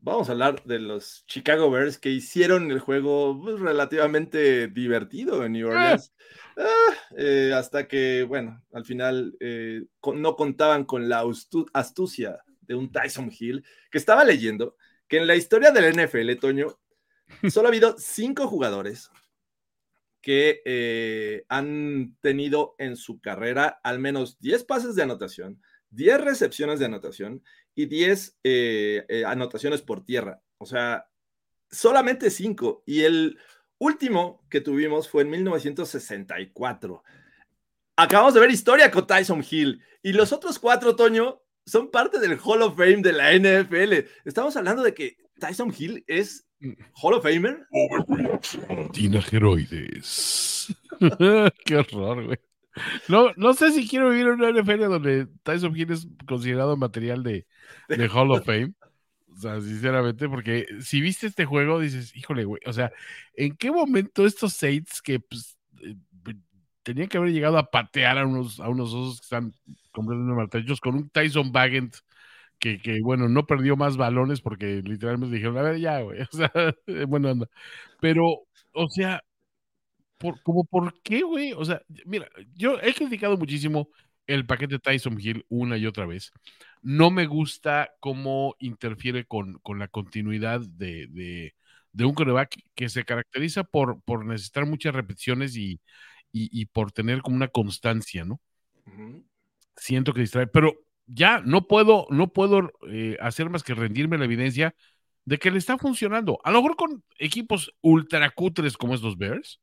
Vamos a hablar de los Chicago Bears que hicieron el juego pues, relativamente divertido en New ah. Orleans. Ah, eh, hasta que, bueno, al final eh, no contaban con la astucia de un Tyson Hill, que estaba leyendo que en la historia del NFL, Toño, solo ha habido cinco jugadores que eh, han tenido en su carrera al menos 10 pases de anotación, 10 recepciones de anotación y 10 eh, eh, anotaciones por tierra. O sea, solamente 5. Y el último que tuvimos fue en 1964. Acabamos de ver historia con Tyson Hill. Y los otros cuatro, Toño, son parte del Hall of Fame de la NFL. Estamos hablando de que Tyson Hill es Hall of Famer. Tina Geroides. Qué horror, güey. No, no sé si quiero vivir en una NFL donde Tyson Hill es considerado material de, de Hall of Fame. O sea, sinceramente, porque si viste este juego, dices, híjole, güey, o sea, ¿en qué momento estos Saints que pues, eh, tenían que haber llegado a patear a unos, a unos osos que están completamente maltrechos con un Tyson Bagent que, que, bueno, no perdió más balones porque literalmente dijeron, a ver, ya, güey, o sea, bueno, anda. Pero, o sea, por, como, ¿por qué, güey? O sea, mira, yo he criticado muchísimo el paquete Tyson Hill una y otra vez. No me gusta cómo interfiere con, con la continuidad de, de, de, un coreback que se caracteriza por, por necesitar muchas repeticiones y, y, y por tener como una constancia, ¿no? Siento que distrae, pero ya no puedo, no puedo eh, hacer más que rendirme la evidencia de que le está funcionando. A lo mejor con equipos ultra cutres como estos Bears,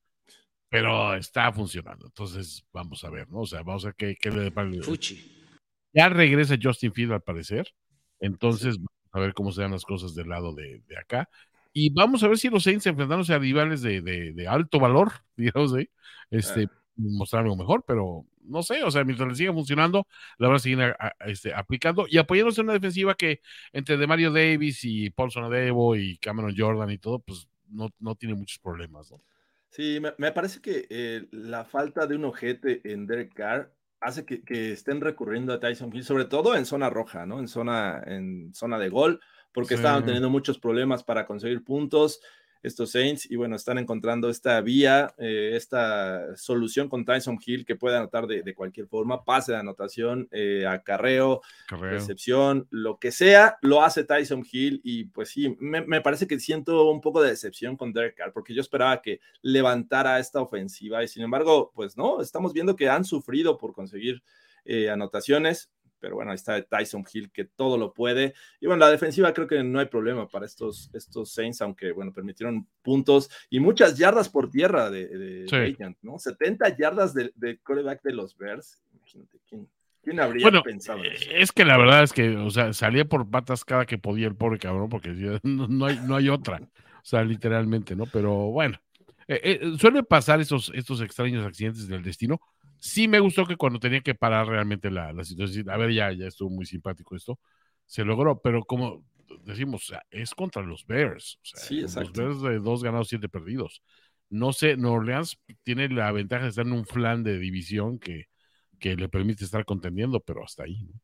pero está funcionando. Entonces, vamos a ver, ¿no? O sea, vamos a ver qué, qué le depara el- Ya regresa Justin Field al parecer. Entonces, vamos a ver cómo se dan las cosas del lado de, de acá. Y vamos a ver si los Saints enfrentándose a rivales de, de- de alto valor, digamos ahí, este, mostrar algo mejor, pero no sé, o sea, mientras le siga funcionando, la van a seguir a- a- este, aplicando y apoyándose en una defensiva que entre de Mario Davis y Paulson Adebo y Cameron Jordan y todo, pues no, no tiene muchos problemas, ¿no? Sí, me, me parece que eh, la falta de un ojete en Derek Carr hace que, que estén recurriendo a Tyson Hill, sobre todo en zona roja, ¿no? En zona, en zona de gol, porque Sí. estaban teniendo muchos problemas para conseguir puntos estos Saints y bueno, están encontrando esta vía, eh, esta solución con Tyson Hill que puede anotar de, de cualquier forma, pase de anotación, eh, acarreo, Correo. recepción, lo que sea, lo hace Tyson Hill y pues sí, me, me parece que siento un poco de decepción con Derek Carr porque yo esperaba que levantara esta ofensiva y sin embargo, pues no, estamos viendo que han sufrido por conseguir eh, anotaciones, pero bueno, ahí está Tyson Hill que todo lo puede y bueno, la defensiva creo que no hay problema para estos, estos Saints, aunque bueno, permitieron puntos y muchas yardas por tierra de, de Sí. Bryant, ¿no? 70 yardas de, de quarterback de los Bears, imagínate, ¿quién, quién habría Bueno, pensado eh, eso? es que la verdad es que, o sea, salía por patas cada que podía el pobre cabrón, porque no, no hay, no hay otra. O sea, literalmente, ¿no? Pero bueno, eh, eh, suele pasar estos, estos extraños accidentes del destino. Sí me gustó que cuando tenía que parar realmente la, la situación, a ver, ya, ya estuvo muy simpático esto, se logró, pero como decimos, o sea, es contra los Bears. O sea, Sí, los exacto. Bears de dos ganados, siete perdidos. No sé, New Orleans tiene la ventaja de estar en un flan de división que, que le permite estar contendiendo, pero hasta ahí. ¿no?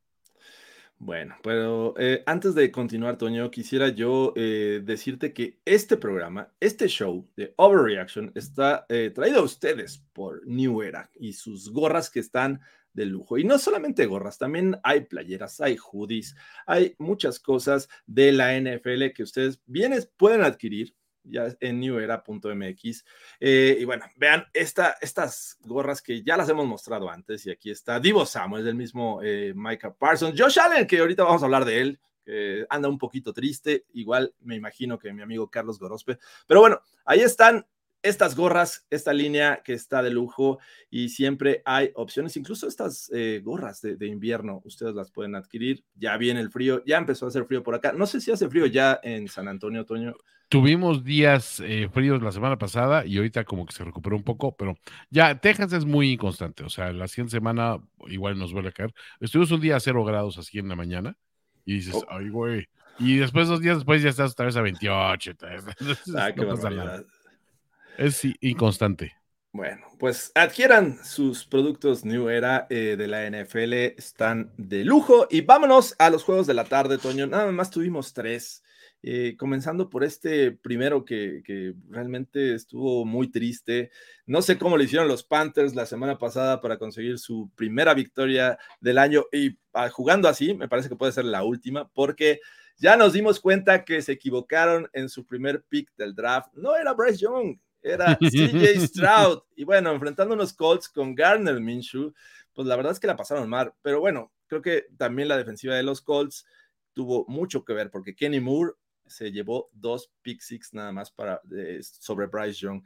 Bueno, pero eh, antes de continuar, Toño, quisiera yo eh, decirte que este programa, este show de Overreaction está eh, traído a ustedes por New Era y sus gorras que están de lujo. Y no solamente gorras, también hay playeras, hay hoodies, hay muchas cosas de la NFL que ustedes bienes pueden adquirir ya en newera.mx. Eh, y bueno, vean esta, estas gorras que ya las hemos mostrado antes. Y aquí está Divo Samuel, del mismo eh, Micah Parsons. Josh Allen, que ahorita vamos a hablar de él, que anda un poquito triste. Igual me imagino que mi amigo Carlos Gorospe. Pero bueno, ahí están estas gorras, esta línea que está de lujo y siempre hay opciones, incluso estas eh, gorras de, invierno, ustedes las pueden adquirir. Ya viene el frío, ya empezó a hacer frío por acá. No sé si hace frío ya en San Antonio, Toño. Tuvimos días eh, fríos la semana pasada y ahorita como que se recuperó un poco, pero ya Texas es muy inconstante, o sea, la siguiente semana igual nos vuelve a caer. Estuvimos un día a cero grados así en la mañana y dices, oh. ay, güey. Y después, dos días después, ya estás otra vez a 28. Entonces, ah, no pasa barbaridad. nada. Es inconstante. Bueno, pues adquieran sus productos New Era eh, de la NFL, están de lujo. Y vámonos a los juegos de la tarde, Toño. Nada más tuvimos tres. Eh, comenzando por este primero que, que, realmente estuvo muy triste. No sé cómo le hicieron los Panthers la semana pasada para conseguir su primera victoria del año y ah, jugando así, me parece que puede ser la última, porque ya nos dimos cuenta que se equivocaron en su primer pick del draft. No era Bryce Young, era CJ Stroud. Y bueno, enfrentando unos Colts con Garner Minshew, pues la verdad es que la pasaron mal. Pero bueno, creo que también la defensiva de los Colts tuvo mucho que ver porque Kenny Moore se llevó dos pick six nada más para, eh, sobre Bryce Young.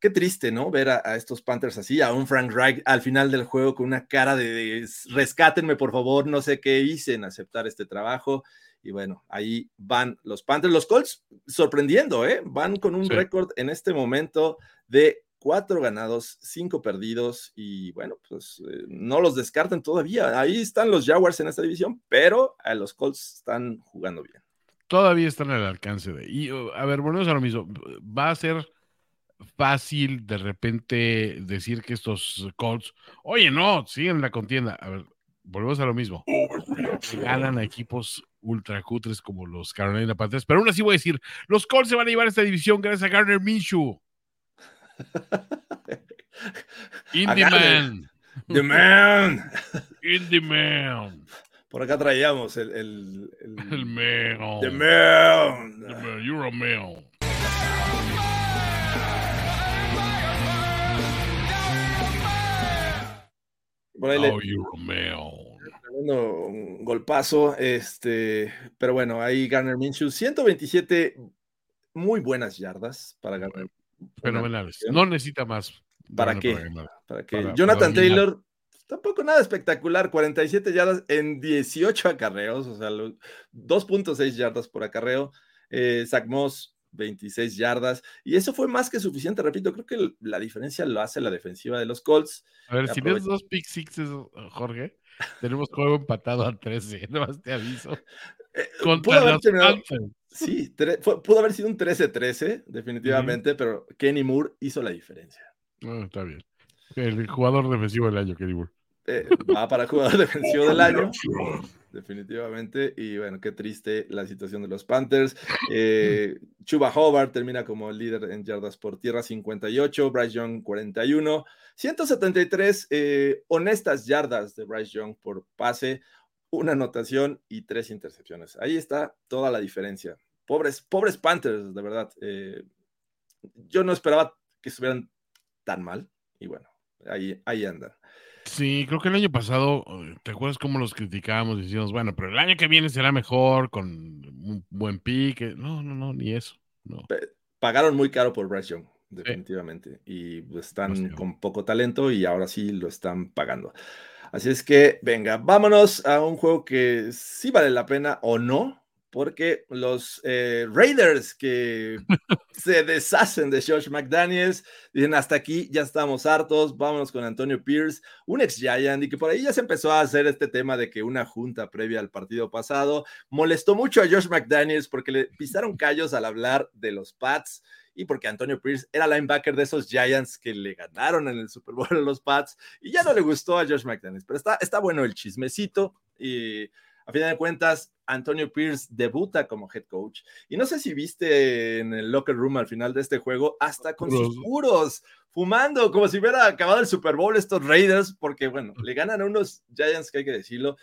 Qué triste, ¿no? Ver a, a, estos Panthers así, a un Frank Reich al final del juego con una cara de, de rescátenme, por favor, no sé qué hice en aceptar este trabajo. Y bueno, ahí van los Panthers, los Colts sorprendiendo, ¿eh? Van con un sí. récord en este momento de cuatro ganados, cinco perdidos y bueno, pues eh, no los descarten todavía. Ahí están los Jaguars en esta división, pero a los Colts están jugando bien. Todavía están al alcance de. Y a ver, volvemos a lo mismo. Va a ser fácil de repente decir que estos Colts, oye, no, siguen la contienda. A ver, volvemos a lo mismo. Ganan a equipos ultra cutres como los Carolina Panthers, pero aún así voy a decir, los Colts se van a llevar esta división gracias a Garner Minshew. Indie Man. The Man. Indie Man. Por acá traíamos el. El, el, el man. The Man. The man. You're a man. Por ahí le- Ay, Romeo. tremendo un golpazo, este, pero bueno, ahí Garner Minshew, 127 muy buenas yardas para Garner. Fenomenales. No necesita más. ¿Para qué? Para Para- Jonathan para. Taylor, tampoco nada espectacular, 47 yardas en 18 acarreos, o sea, lo- 2.6 yardas por acarreo. Eh, Zach Moss, 26 yardas, y eso fue más que suficiente, repito, creo que la diferencia lo hace la defensiva de los Colts. A ver, si ves dos pick sixes, Jorge, tenemos juego empatado a 13. Nomás te aviso. Eh, Contra pudo haber terminado-. Sí, fue- pudo haber sido un 13-13, definitivamente, pero Kenny Moore hizo la diferencia. Ah, está bien. El jugador defensivo del año, Kenny Moore. Eh, va para jugador defensivo del año, definitivamente. Y bueno, qué triste la situación de los Panthers. Eh, Chuba Hobart termina como líder en yardas por tierra, 58. Bryce Young, 41. 173 eh, honestas yardas de Bryce Young por pase, una anotación y tres intercepciones. Ahí está toda la diferencia. Pobres, pobres Panthers, de verdad. Eh, yo no esperaba que estuvieran tan mal. Y bueno, ahí, ahí andan. Sí, creo que el año pasado, eh, ¿te acuerdas cómo los criticábamos? Decíamos, bueno, pero el año que viene será mejor, con un buen pique. No, no, no, ni eso. No. pagaron muy caro por Bryce Young, definitivamente. Y están con poco talento y ahora sí lo están pagando. Así es que, venga, vámonos a un juego que sí vale la pena o no, porque los eh, Raiders que se deshacen de Josh McDaniels dicen hasta aquí, ya estamos hartos, vámonos con Antonio Pierce, un ex Giant, y que por ahí ya se empezó a hacer este tema de que una junta previa al partido pasado molestó mucho a Josh McDaniels porque le pisaron callos al hablar de los Pats y porque Antonio Pierce era linebacker de esos Giants que le ganaron en el Super Bowl a los Pats y ya no le gustó a Josh McDaniels, pero está, está bueno el chismecito y a final de cuentas Antonio Pierce debuta como head coach y no sé si viste en el locker room al final de este juego hasta con sus Puros. puros fumando como si hubiera acabado el Super Bowl estos Raiders porque bueno, le ganan a unos Giants que hay que decirlo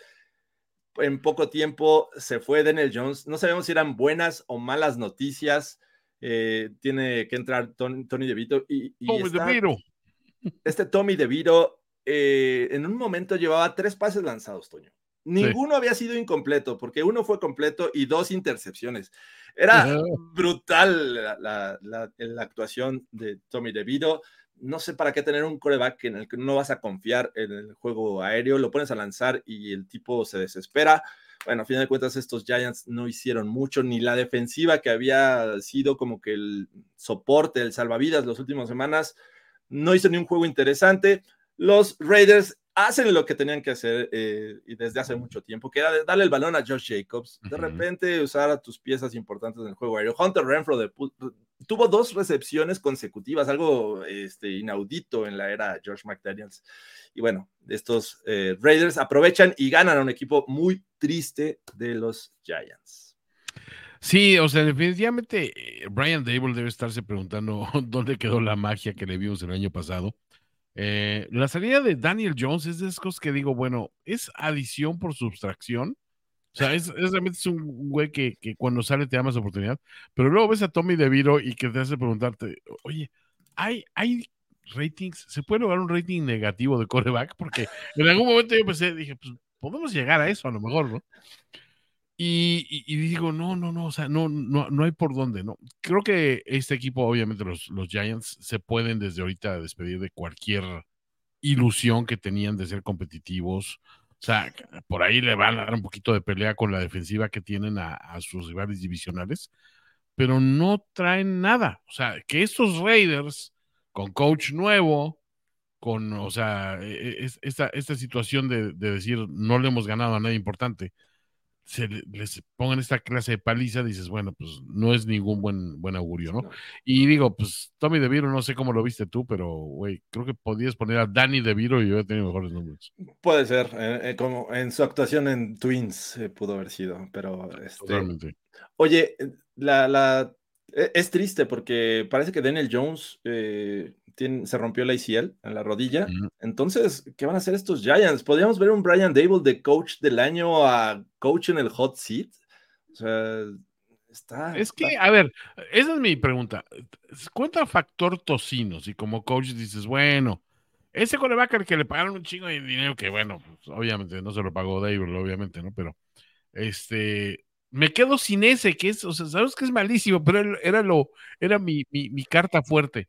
en poco tiempo se fue Daniel Jones. No sabemos si eran buenas o malas noticias. Eh, tiene que entrar Tony, Tony DeVito y, y Tommy está- DeVito. este Tommy DeVito eh, en un momento llevaba tres pases lanzados, Toño. Ninguno había sido incompleto, porque uno fue completo y dos intercepciones. Era brutal la, la- la- la actuación de Tommy DeVito. No sé para qué tener un coreback en el que no vas a confiar en el juego aéreo, lo pones a lanzar y el tipo se desespera. Bueno, a final de cuentas, estos Giants no hicieron mucho, ni la defensiva que había sido como que el soporte, el salvavidas las últimas semanas, no hizo ni un juego interesante. Los Raiders hacen lo que tenían que hacer eh, y desde hace mucho tiempo, que era darle el balón a Josh Jacobs, de repente usar a tus piezas importantes en el juego aéreo. Hunter Renfro de tuvo dos recepciones consecutivas, algo este, inaudito en la era George McDaniels. Y bueno, estos eh, Raiders aprovechan y ganan a un equipo muy triste de los Giants. Sí, o sea, definitivamente eh, Brian Dable debe estarse preguntando dónde quedó la magia que le vimos el año pasado. Eh, la salida de Daniel Jones es de esas cosas que digo, bueno, es adición por subtracción. O sea, es, es realmente es un güey que, que cuando sale te da más oportunidad. Pero luego ves a Tommy DeVito y que te hace preguntarte, oye, ¿hay, hay ratings? ¿Se puede lograr un rating negativo de coreback? Porque en algún momento yo pensé, dije, pues podemos llegar a eso a lo mejor, ¿no? Y, y- digo, no, no, no, o sea, no, no, no hay por dónde, ¿no? Creo que este equipo, obviamente, los, los Giants se pueden desde ahorita despedir de cualquier ilusión que tenían de ser competitivos. O sea, por ahí le van a dar un poquito de pelea con la defensiva que tienen a, sus rivales divisionales, pero no traen nada. O sea, que estos Raiders, con coach nuevo, con, o sea, e- e- es- esta, esta situación de, de decir no le hemos ganado a nadie importante, se le- les pongan esta clase de paliza, dices, bueno, pues no es ningún buen, buen augurio, ¿no? Y digo, pues Tommy DeVito, no sé cómo lo viste tú, pero, güey, creo que podías poner a Danny DeVito y hubiera tenido mejores números. Puede ser, eh, eh, como en su actuación en Twins eh, pudo haber sido, pero este, Totalmente. Oye, la, la, e- es triste porque parece que Daniel Jones eh, tiene- se rompió la ACL en la rodilla. Entonces, ¿qué van a hacer estos Giants? ¿Podríamos ver un Brian Dable de coach del año a coach en el hot seat? O sea, está. Es que, a ver, esa es mi pregunta. Cuenta factor tocino, si como coach dices, bueno, ese coreback al que le pagaron un chingo de dinero, que bueno, pues, obviamente no se lo pagó David, obviamente, ¿no? Pero este, me quedo sin ese, que es, o sea, sabes que es malísimo, pero era lo, era mi, mi, mi carta fuerte.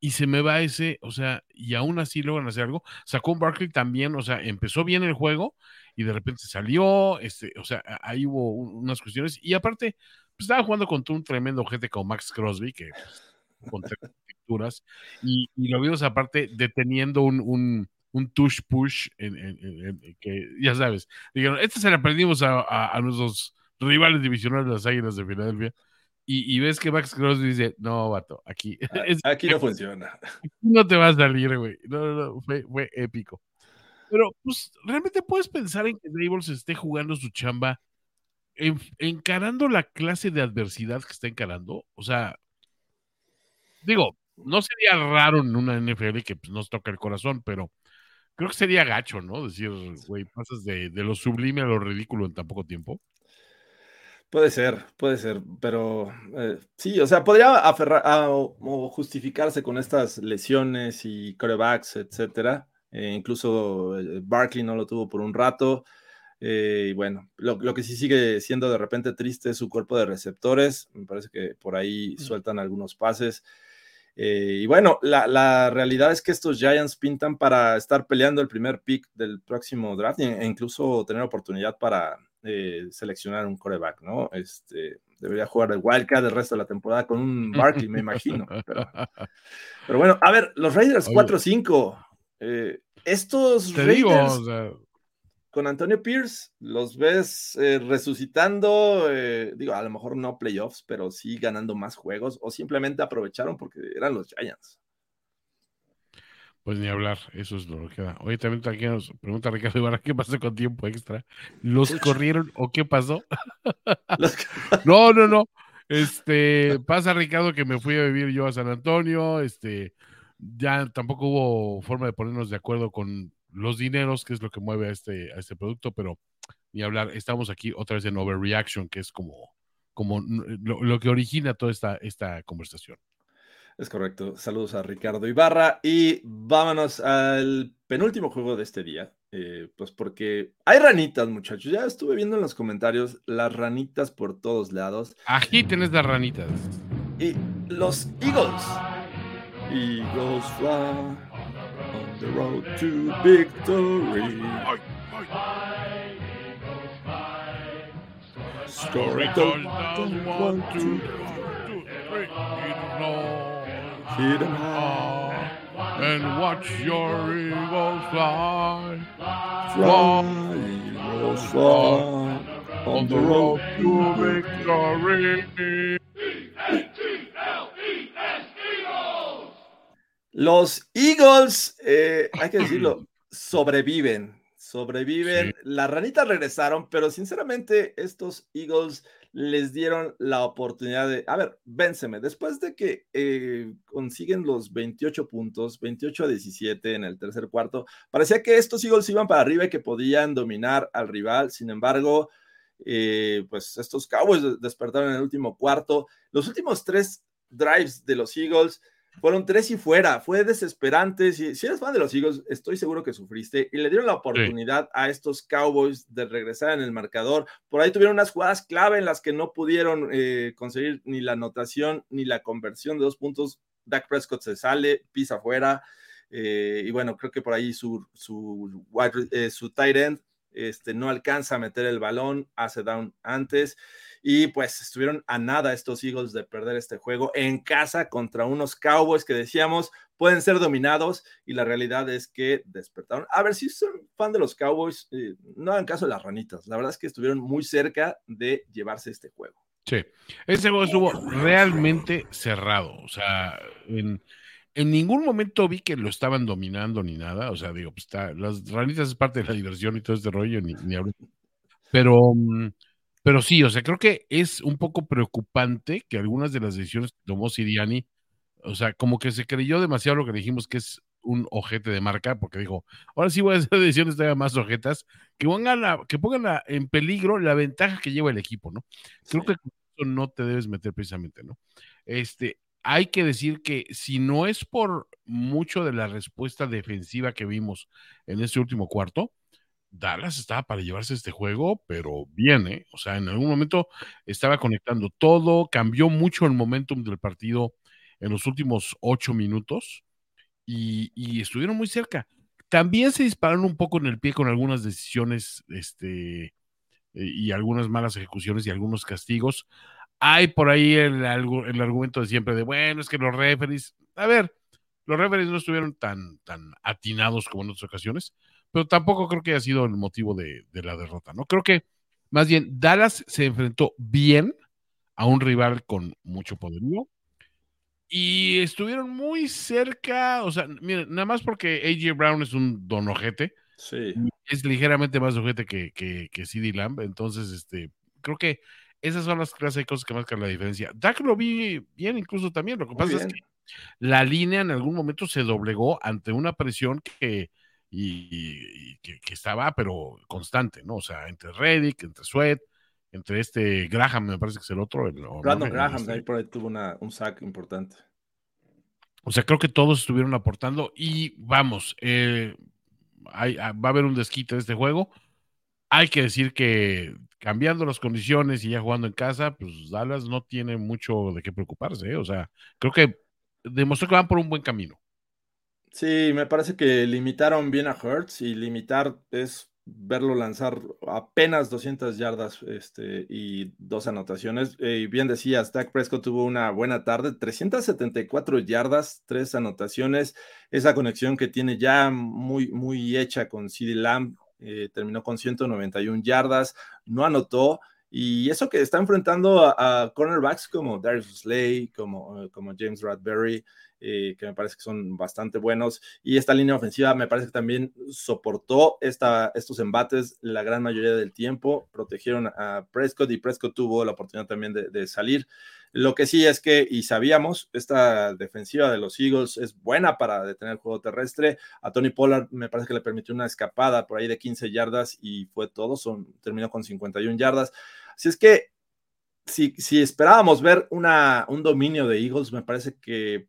Y se me va ese, o sea, y aún así logran hacer algo. Sacó un Barkley también, o sea, empezó bien el juego y de repente salió, este, o sea, ahí hubo unas cuestiones. Y aparte, pues, estaba jugando contra un tremendo gente como Max Crosby, que pues, con texturas, y, y, lo vimos aparte deteniendo un, un, un tush push, en, en, en, que ya sabes, dijeron, este se le aprendimos a, a, a nuestros rivales divisionales de las Águilas de Filadelfia. Y, y, ves que Max Crosby dice, no, vato, aquí. Es, aquí no funciona. Aquí no te va a salir, güey. No, no, no, fue, fue, épico. Pero, pues, realmente puedes pensar en que Dables esté jugando su chamba, en, encarando la clase de adversidad que está encarando. O sea, digo, no sería raro en una NFL que pues, nos toca el corazón, pero creo que sería gacho, ¿no? Decir, güey, pasas de, de lo sublime a lo ridículo en tan poco tiempo. Puede ser, puede ser, pero eh, sí, o sea, podría aferrar a, o justificarse con estas lesiones y corebacks, etcétera. Eh, incluso eh, Barkley no lo tuvo por un rato. Eh, y bueno, lo, lo, que sí sigue siendo de repente triste es su cuerpo de receptores. Me parece que por ahí sueltan algunos pases. y bueno, la, la, realidad es que estos Giants pintan para estar peleando el primer pick del próximo draft e incluso tener oportunidad para eh, seleccionar un coreback, ¿no? Este, debería jugar el Wildcat el resto de la temporada con un Barkley, me imagino. Pero, pero, bueno, a ver, los Raiders 4-5. Eh, estos Te Raiders digo, o sea, con Antonio Pierce, los ves eh, resucitando, eh, digo, a lo mejor no playoffs, pero sí ganando más juegos, o simplemente aprovecharon porque eran los Giants. Pues ni hablar, eso es lo que queda. Oye, también aquí nos pregunta Ricardo Ibarra, ¿qué pasó con tiempo extra? ¿Los corrieron o qué pasó? no, no, no. Este, pasa Ricardo que me fui a vivir yo a San Antonio, este, ya tampoco hubo forma de ponernos de acuerdo con los dineros, que es lo que mueve a este, a este producto, pero ni hablar, estamos aquí otra vez en overreaction, que es como, como lo, lo que origina toda esta, esta conversación. Es correcto. Saludos a Ricardo Ibarra y vámonos al penúltimo juego de este día. Eh, pues porque hay ranitas, muchachos. Ya estuve viendo en los comentarios las ranitas por todos lados. Aquí tienes las ranitas. Y los Eagles. Eagles fly on the road to victory. Story touchdown, one, two, two, 'em high. And watch your eagles fly. Fly, Eagles fly on the road to victory. Los Eagles, eh, hay que decirlo, sobreviven. Sobreviven. Sí. Las ranitas regresaron, pero sinceramente estos Eagles les dieron la oportunidad de, a ver, vénseme, después de que eh, consiguen los 28 puntos, 28 a 17 en el tercer cuarto, parecía que estos Eagles iban para arriba y que podían dominar al rival, sin embargo, eh, pues estos Cowboys despertaron en el último cuarto. Los últimos tres drives de los Eagles fueron tres y fuera, fue desesperante. Si, si, eres fan de los Eagles, estoy seguro que sufriste y le dieron la oportunidad sí. a estos Cowboys de regresar en el marcador. Por ahí tuvieron unas jugadas clave en las que no pudieron eh, conseguir ni la anotación ni la conversión de dos puntos. Dak Prescott se sale, pisa afuera. Eh, y bueno, creo que por ahí su, su, eh, su tight end este, no alcanza a meter el balón, hace down antes y pues estuvieron a nada estos Eagles de perder este juego en casa contra unos Cowboys que decíamos pueden ser dominados y la realidad es que despertaron. A ver, si son fan de los Cowboys, eh, no hagan caso de las ranitas. La verdad es que estuvieron muy cerca de llevarse este juego. Sí, ese juego estuvo realmente cerrado. O sea, en, en ningún momento vi que lo estaban dominando ni nada. O sea, digo, pues está, las ranitas es parte de la diversión y todo este rollo, ni, ni hablo. Pero, pero sí, o sea, creo que es un poco preocupante que algunas de las decisiones que tomó Siriani, o sea, como que se creyó demasiado lo que dijimos que es un ojete de marca, porque dijo, ahora sí voy a hacer decisiones todavía más ojetas, que pongan, la, que pongan la, en peligro la ventaja que lleva el equipo, ¿no? Creo sí. que no te debes meter precisamente, ¿no? Este, hay que decir que si no es por mucho de la respuesta defensiva que vimos en este último cuarto, Dallas estaba para llevarse este juego, pero viene, o sea, en algún momento estaba conectando todo, cambió mucho el momentum del partido en los últimos ocho minutos y, estuvieron muy cerca. También se dispararon un poco en el pie con algunas decisiones este, y algunas malas ejecuciones y algunos castigos. Hay por ahí el, el argumento de siempre de, bueno, es que los referees, a ver, los referees no estuvieron tan, tan atinados como en otras ocasiones, pero tampoco creo que haya sido el motivo de, la derrota, ¿no? Creo que más bien Dallas se enfrentó bien a un rival con mucho poderío y estuvieron muy cerca, o sea, miren, nada más porque AJ Brown es un donojete, sí. es ligeramente más ojete que, que, que CD Lamb, entonces, este, creo que esas son las clases de cosas que marcan la diferencia. Dak lo vi bien incluso también, lo que pasa es que la línea en algún momento se doblegó ante una presión que y, que, estaba, pero constante, ¿no? O sea, entre Reddick, entre Sweat, entre este Graham, me parece que es el otro. Brandon Graham, este ahí por ahí tuvo un sack importante. O sea, creo que todos estuvieron aportando y vamos, eh, hay, ah, va a haber un desquite de este juego. Hay que decir que cambiando las condiciones y ya jugando en casa, pues Dallas no tiene mucho de qué preocuparse. ¿eh? O sea, creo que demostró que van por un buen camino. Sí, me parece que limitaron bien a Hertz y limitar es verlo lanzar apenas 200 yardas este, y dos anotaciones. Eh, y bien decías, Dak Prescott tuvo una buena tarde, 374 yardas, tres anotaciones. Esa conexión que tiene ya muy, muy hecha con CD Lamb, eh, terminó con 191 yardas, no anotó. Y eso que está enfrentando a, cornerbacks como Darius Slay, como, eh, como James Radberry, eh, que me parece que son bastante buenos. Y esta línea ofensiva me parece que también soportó esta, estos embates la gran mayoría del tiempo, protegieron a Prescott y Prescott tuvo la oportunidad también de, salir. Lo que sí es que, y sabíamos, esta defensiva de los Eagles es buena para detener el juego terrestre. A Tony Pollard me parece que le permitió una escapada por ahí de 15 yardas y fue todo, son, terminó con 51 yardas. Así es que si, si esperábamos ver una, un dominio de Eagles, me parece que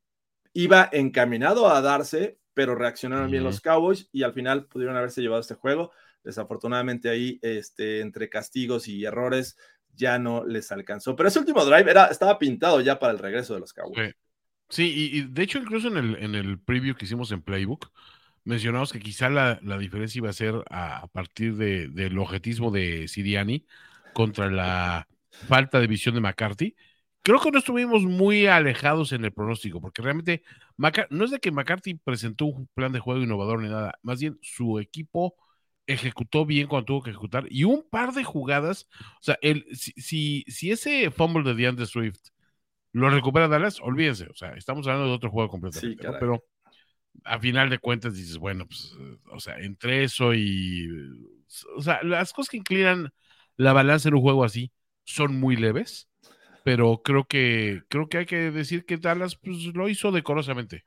iba encaminado a darse, pero reaccionaron bien los Cowboys y al final pudieron haberse llevado este juego. Desafortunadamente ahí, este, entre castigos y errores, ya no les alcanzó. Pero ese último drive era, estaba pintado ya para el regreso de los Cowboys. Sí, y, de hecho incluso en el, en el preview que hicimos en Playbook, mencionamos que quizá la, diferencia iba a ser a, partir de, del objetismo de Siriani contra la falta de visión de McCarthy creo que no estuvimos muy alejados en el pronóstico, porque realmente no es de que McCarthy presentó un plan de juego innovador ni nada, más bien su equipo ejecutó bien cuando tuvo que ejecutar y un par de jugadas, o sea, el, si, si, ese fumble de DeAndre Swift lo recupera Dallas, olvídense, o sea, estamos hablando de otro juego completamente, pero a final de cuentas dices, bueno, pues, o sea, entre eso y, o sea, las cosas que inclinan la balanza en un juego así son muy leves pero creo que creo que hay que decir que Dallas pues, lo hizo decorosamente.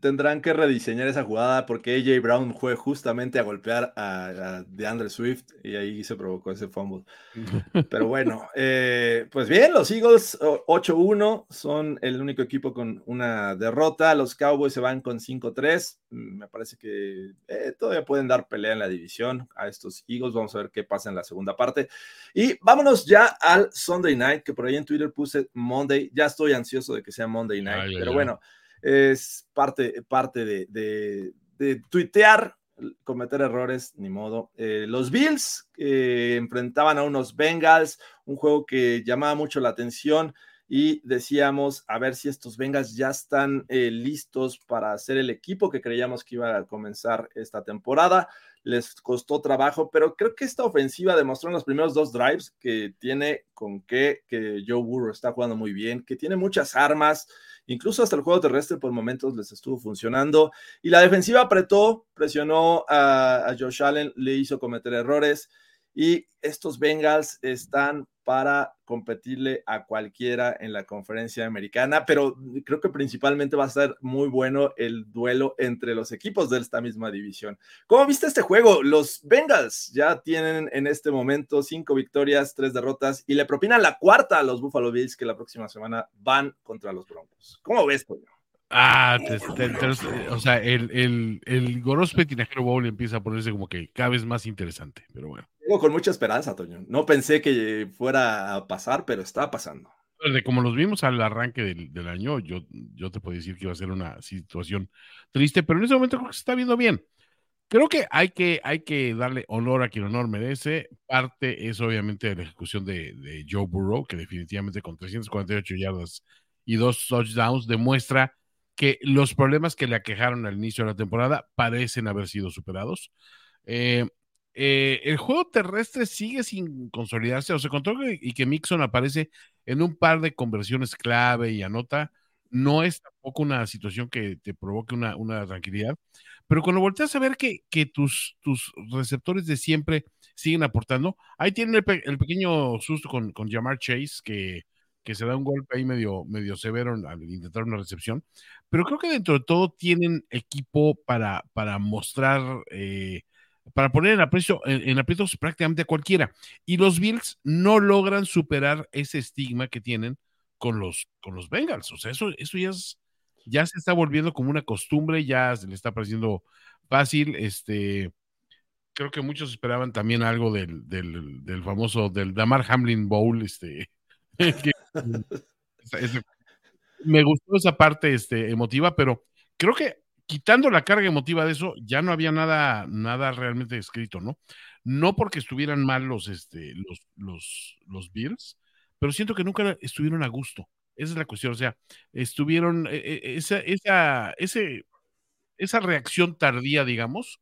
Tendrán que rediseñar esa jugada porque AJ Brown fue justamente a golpear a, DeAndre Swift y ahí se provocó ese fumble. Pero bueno, eh, pues bien, los Eagles 8-1 son el único equipo con una derrota. Los Cowboys se van con 5-3. Me parece que eh, todavía pueden dar pelea en la división a estos Eagles. Vamos a ver qué pasa en la segunda parte. Y vámonos ya al Sunday night, que por ahí en Twitter puse Monday. Ya estoy ansioso de que sea Monday night, pero bueno es parte, parte de, de, tuitear, cometer errores, ni modo. Eh, los Bills enfrentaban a unos Bengals, un juego que llamaba mucho la atención y decíamos a ver si estos Bengals ya están eh, listos para ser el equipo que creíamos que iba a comenzar esta temporada. Les costó trabajo, pero creo que esta ofensiva demostró en los primeros dos drives que tiene con qué, que Joe Burrow está jugando muy bien, que tiene muchas armas, Incluso hasta el juego terrestre por momentos les estuvo funcionando. Y la defensiva apretó, presionó a, Josh Allen, le hizo cometer errores. Y estos Bengals están para competirle a cualquiera en la conferencia americana, pero creo que principalmente va a ser muy bueno el duelo entre los equipos de esta misma división. ¿Cómo viste este juego? Los Bengals ya tienen en este momento cinco victorias, tres derrotas y le propinan la cuarta a los Buffalo Bills que la próxima semana van contra los Broncos. ¿Cómo ves, Toño? Ah, o sea, el, el, el Gorospe Tinajero Bowl empieza a ponerse como que cada vez más interesante, pero bueno. Tengo con mucha esperanza, Toño. No pensé que fuera a pasar, pero está pasando. Como los vimos al arranque del, del, año, yo, yo te puedo decir que iba a ser una situación triste, pero en ese momento creo que se está viendo bien. Creo que hay que, hay que darle honor a quien honor merece. Parte es obviamente de la ejecución de, de Joe Burrow, que definitivamente con 348 yardas y dos touchdowns demuestra que los problemas que le aquejaron al inicio de la temporada parecen haber sido superados. Eh, eh, el juego terrestre sigue sin consolidarse, o se contó y que Mixon aparece en un par de conversiones clave y anota, no es tampoco una situación que te provoque una, una tranquilidad, pero cuando volteas a ver que, que tus, tus receptores de siempre siguen aportando, ahí tienen el, pequeño susto con, con Jamar Chase, que que se da un golpe ahí medio, medio severo al intentar una recepción, pero creo que dentro de todo tienen equipo para, para mostrar, eh, para poner en, aprecio, en, aprietos prácticamente a cualquiera. Y los Bills no logran superar ese estigma que tienen con los, con los Bengals. O sea, eso, eso ya, ya se está volviendo como una costumbre, ya se le está pareciendo fácil. Este, creo que muchos esperaban también algo del, del, del famoso, del Damar Hamlin Bowl, este, me gustó esa parte este, emotiva, pero creo que quitando la carga emotiva de eso, ya no había nada, nada realmente escrito, ¿no? No porque estuvieran mal los, este, los, los, los pero siento que nunca estuvieron a gusto. Esa es la cuestión. O sea, estuvieron, e, e, esa, esa, esa reacción tardía, digamos,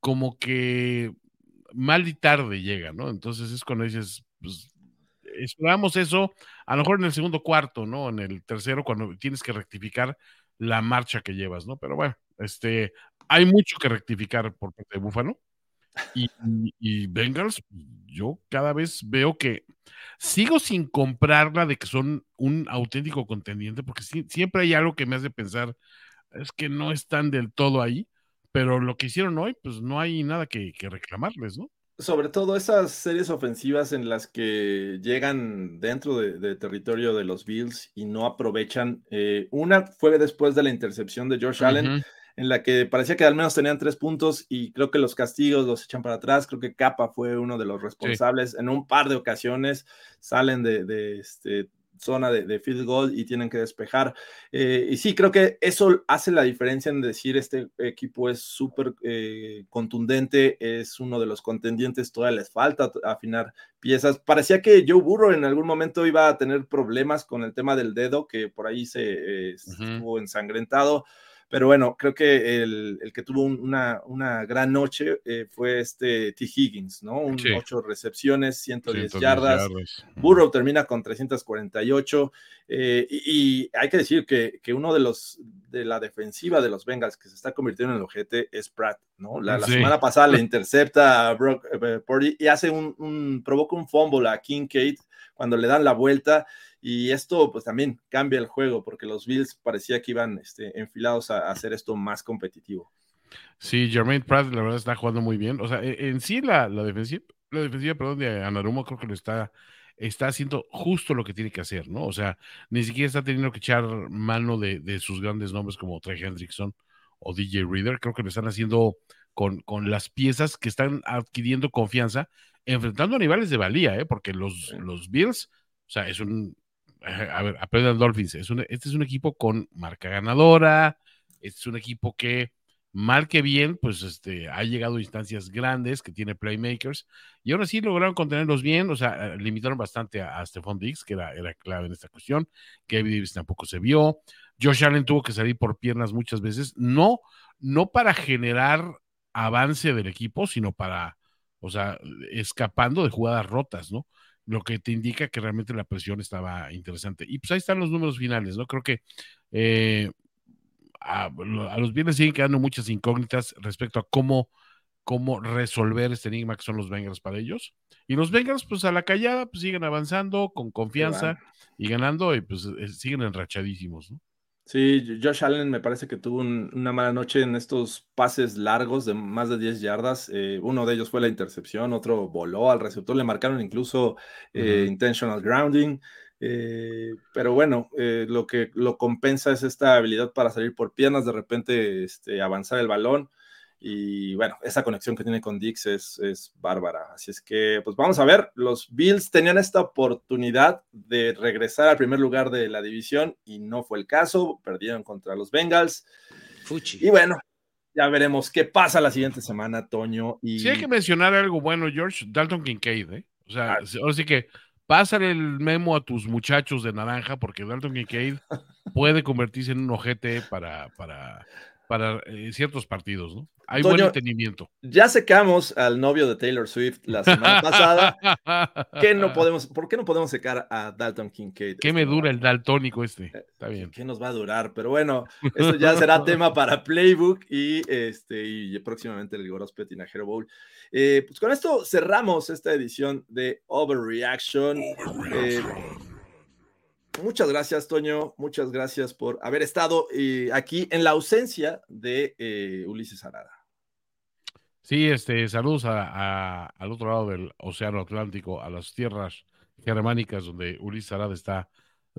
como que mal y tarde llega, ¿no? Entonces es cuando dices, pues, esperamos eso, a lo mejor en el segundo cuarto, ¿no? En el tercero, cuando tienes que rectificar la marcha que llevas, ¿no? Pero bueno, este, hay mucho que rectificar por parte de Búfalo. Y, y, Bengals, yo cada vez veo que sigo sin comprarla de que son un auténtico contendiente, porque siempre hay algo que me hace pensar, es que no están del todo ahí, pero lo que hicieron hoy, pues no hay nada que reclamarles, ¿no? Sobre todo esas series ofensivas en las que llegan dentro de, territorio de los Bills y no aprovechan. Eh, una fue después de la intercepción de George Allen, en la que parecía que al menos tenían tres puntos y creo que los castigos los echan para atrás. Creo que Capa fue uno de los responsables. En un par de ocasiones salen de, de este, zona de, field goal y tienen que despejar. Eh, y sí, creo que eso hace la diferencia en decir este equipo es súper eh, contundente, es uno de los contendientes, todavía les falta afinar piezas. Parecía que Joe Burrow en algún momento iba a tener problemas con el tema del dedo, que por ahí se eh, estuvo ensangrentado. Pero bueno, creo que el, que tuvo una, una, gran noche eh, fue este T. Higgins, ¿no? Un, Ocho recepciones, 110, yardas. Burrow termina con 348. Eh, y, hay que decir que, que, uno de los de la defensiva de los Bengals que se está convirtiendo en el ojete es Pratt, ¿no? La, semana pasada le intercepta a Brock eh, Purdy y hace un, un, provoca un fumble a Kincaid cuando le dan la vuelta y esto pues también cambia el juego porque los Bills parecía que iban este, enfilados a, hacer esto más competitivo. Sí, Jermaine Pratt la verdad está jugando muy bien. O sea, e, en sí la, la defensiva, la defensiva, perdón, de Anarumo creo que lo está, está haciendo justo lo que tiene que hacer, ¿no? O sea, ni siquiera está teniendo que echar mano de, de sus grandes nombres como Trey Hendrickson o DJ Reader. Creo que lo están haciendo con, con las piezas que están adquiriendo confianza, enfrentando a rivales de valía, ¿eh? Porque los, los Bills, o sea, es un a ver, aprendan Dolphins, es este es un equipo con marca ganadora, este es un equipo que mal que bien, pues este, ha llegado a instancias grandes, que tiene playmakers, y aún así lograron contenerlos bien, o sea, limitaron bastante a, Stephon Diggs, que era, era clave en esta cuestión, Kevin Davis tampoco se vio, Josh Allen tuvo que salir por piernas muchas veces, no, no para generar avance del equipo, sino para, o sea, escapando de jugadas rotas, ¿no? Lo que te indica que realmente la presión estaba interesante. Y pues ahí están los números finales, ¿no? Creo que eh, a, los bienes siguen quedando muchas incógnitas respecto a cómo, cómo resolver este enigma que son los Bengals para ellos. Y los Bengals, pues a la callada, pues siguen avanzando con confianza y ganando y pues eh, siguen enrachadísimos, ¿no? Sí, Josh Allen me parece que tuvo una mala noche en estos pases largos de más de 10 yardas. Eh, uno de ellos fue la intercepción, otro voló al receptor, le marcaron incluso eh, intentional grounding. Eh, pero bueno, eh, lo que lo compensa es esta habilidad para salir por piernas, de repente este, avanzar el balón. Y bueno, esa conexión que tiene con Dix es, es, bárbara. Así es que, pues vamos a ver, los Bills tenían esta oportunidad de regresar al primer lugar de la división y no fue el caso, perdieron contra los Bengals. Fuchi. Y bueno, ya veremos qué pasa la siguiente semana, Toño. Y... Sí hay que mencionar algo bueno, George, Dalton Kincaid, ¿eh? O sea, ah. ahora sí que pásale el memo a tus muchachos de naranja porque Dalton Kincaid puede convertirse en un ojete para, para para eh, ciertos partidos, ¿no? Hay buen entendimiento. Ya secamos al novio de Taylor Swift la semana pasada. ¿Qué no podemos, ¿Por qué no podemos secar a Dalton Kincaid? ¿Qué me dura el daltónico este? Eh, Está bien. ¿Qué nos va a durar? Pero bueno, eso ya será tema para Playbook y, este, y próximamente el Goros Petinajero Bowl. Eh, pues con esto cerramos esta edición de Overreaction. Overreaction. Muchas gracias, Toño. Muchas gracias por haber estado eh, aquí en la ausencia de eh, Ulises Arada. Sí, este, saludos al otro lado del Océano Atlántico, a las tierras germánicas donde Ulises Arada está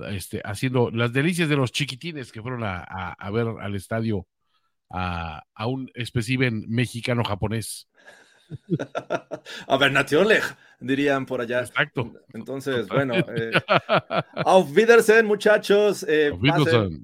este, haciendo las delicias de los chiquitines que fueron a, ver al estadio a, un espécimen mexicano-japonés. A ver, dirían por allá. Exacto. Entonces, bueno, eh, auf Wiedersehen, muchachos. Eh,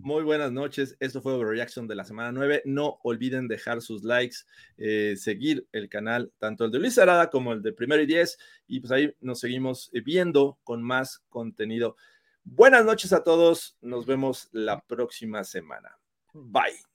muy buenas noches. Esto fue Overreaction de la semana 9. No olviden dejar sus likes, eh, seguir el canal, tanto el de Luis Arada como el de Primero y Diez. Y pues ahí nos seguimos viendo con más contenido. Buenas noches a todos. Nos vemos la próxima semana. Bye.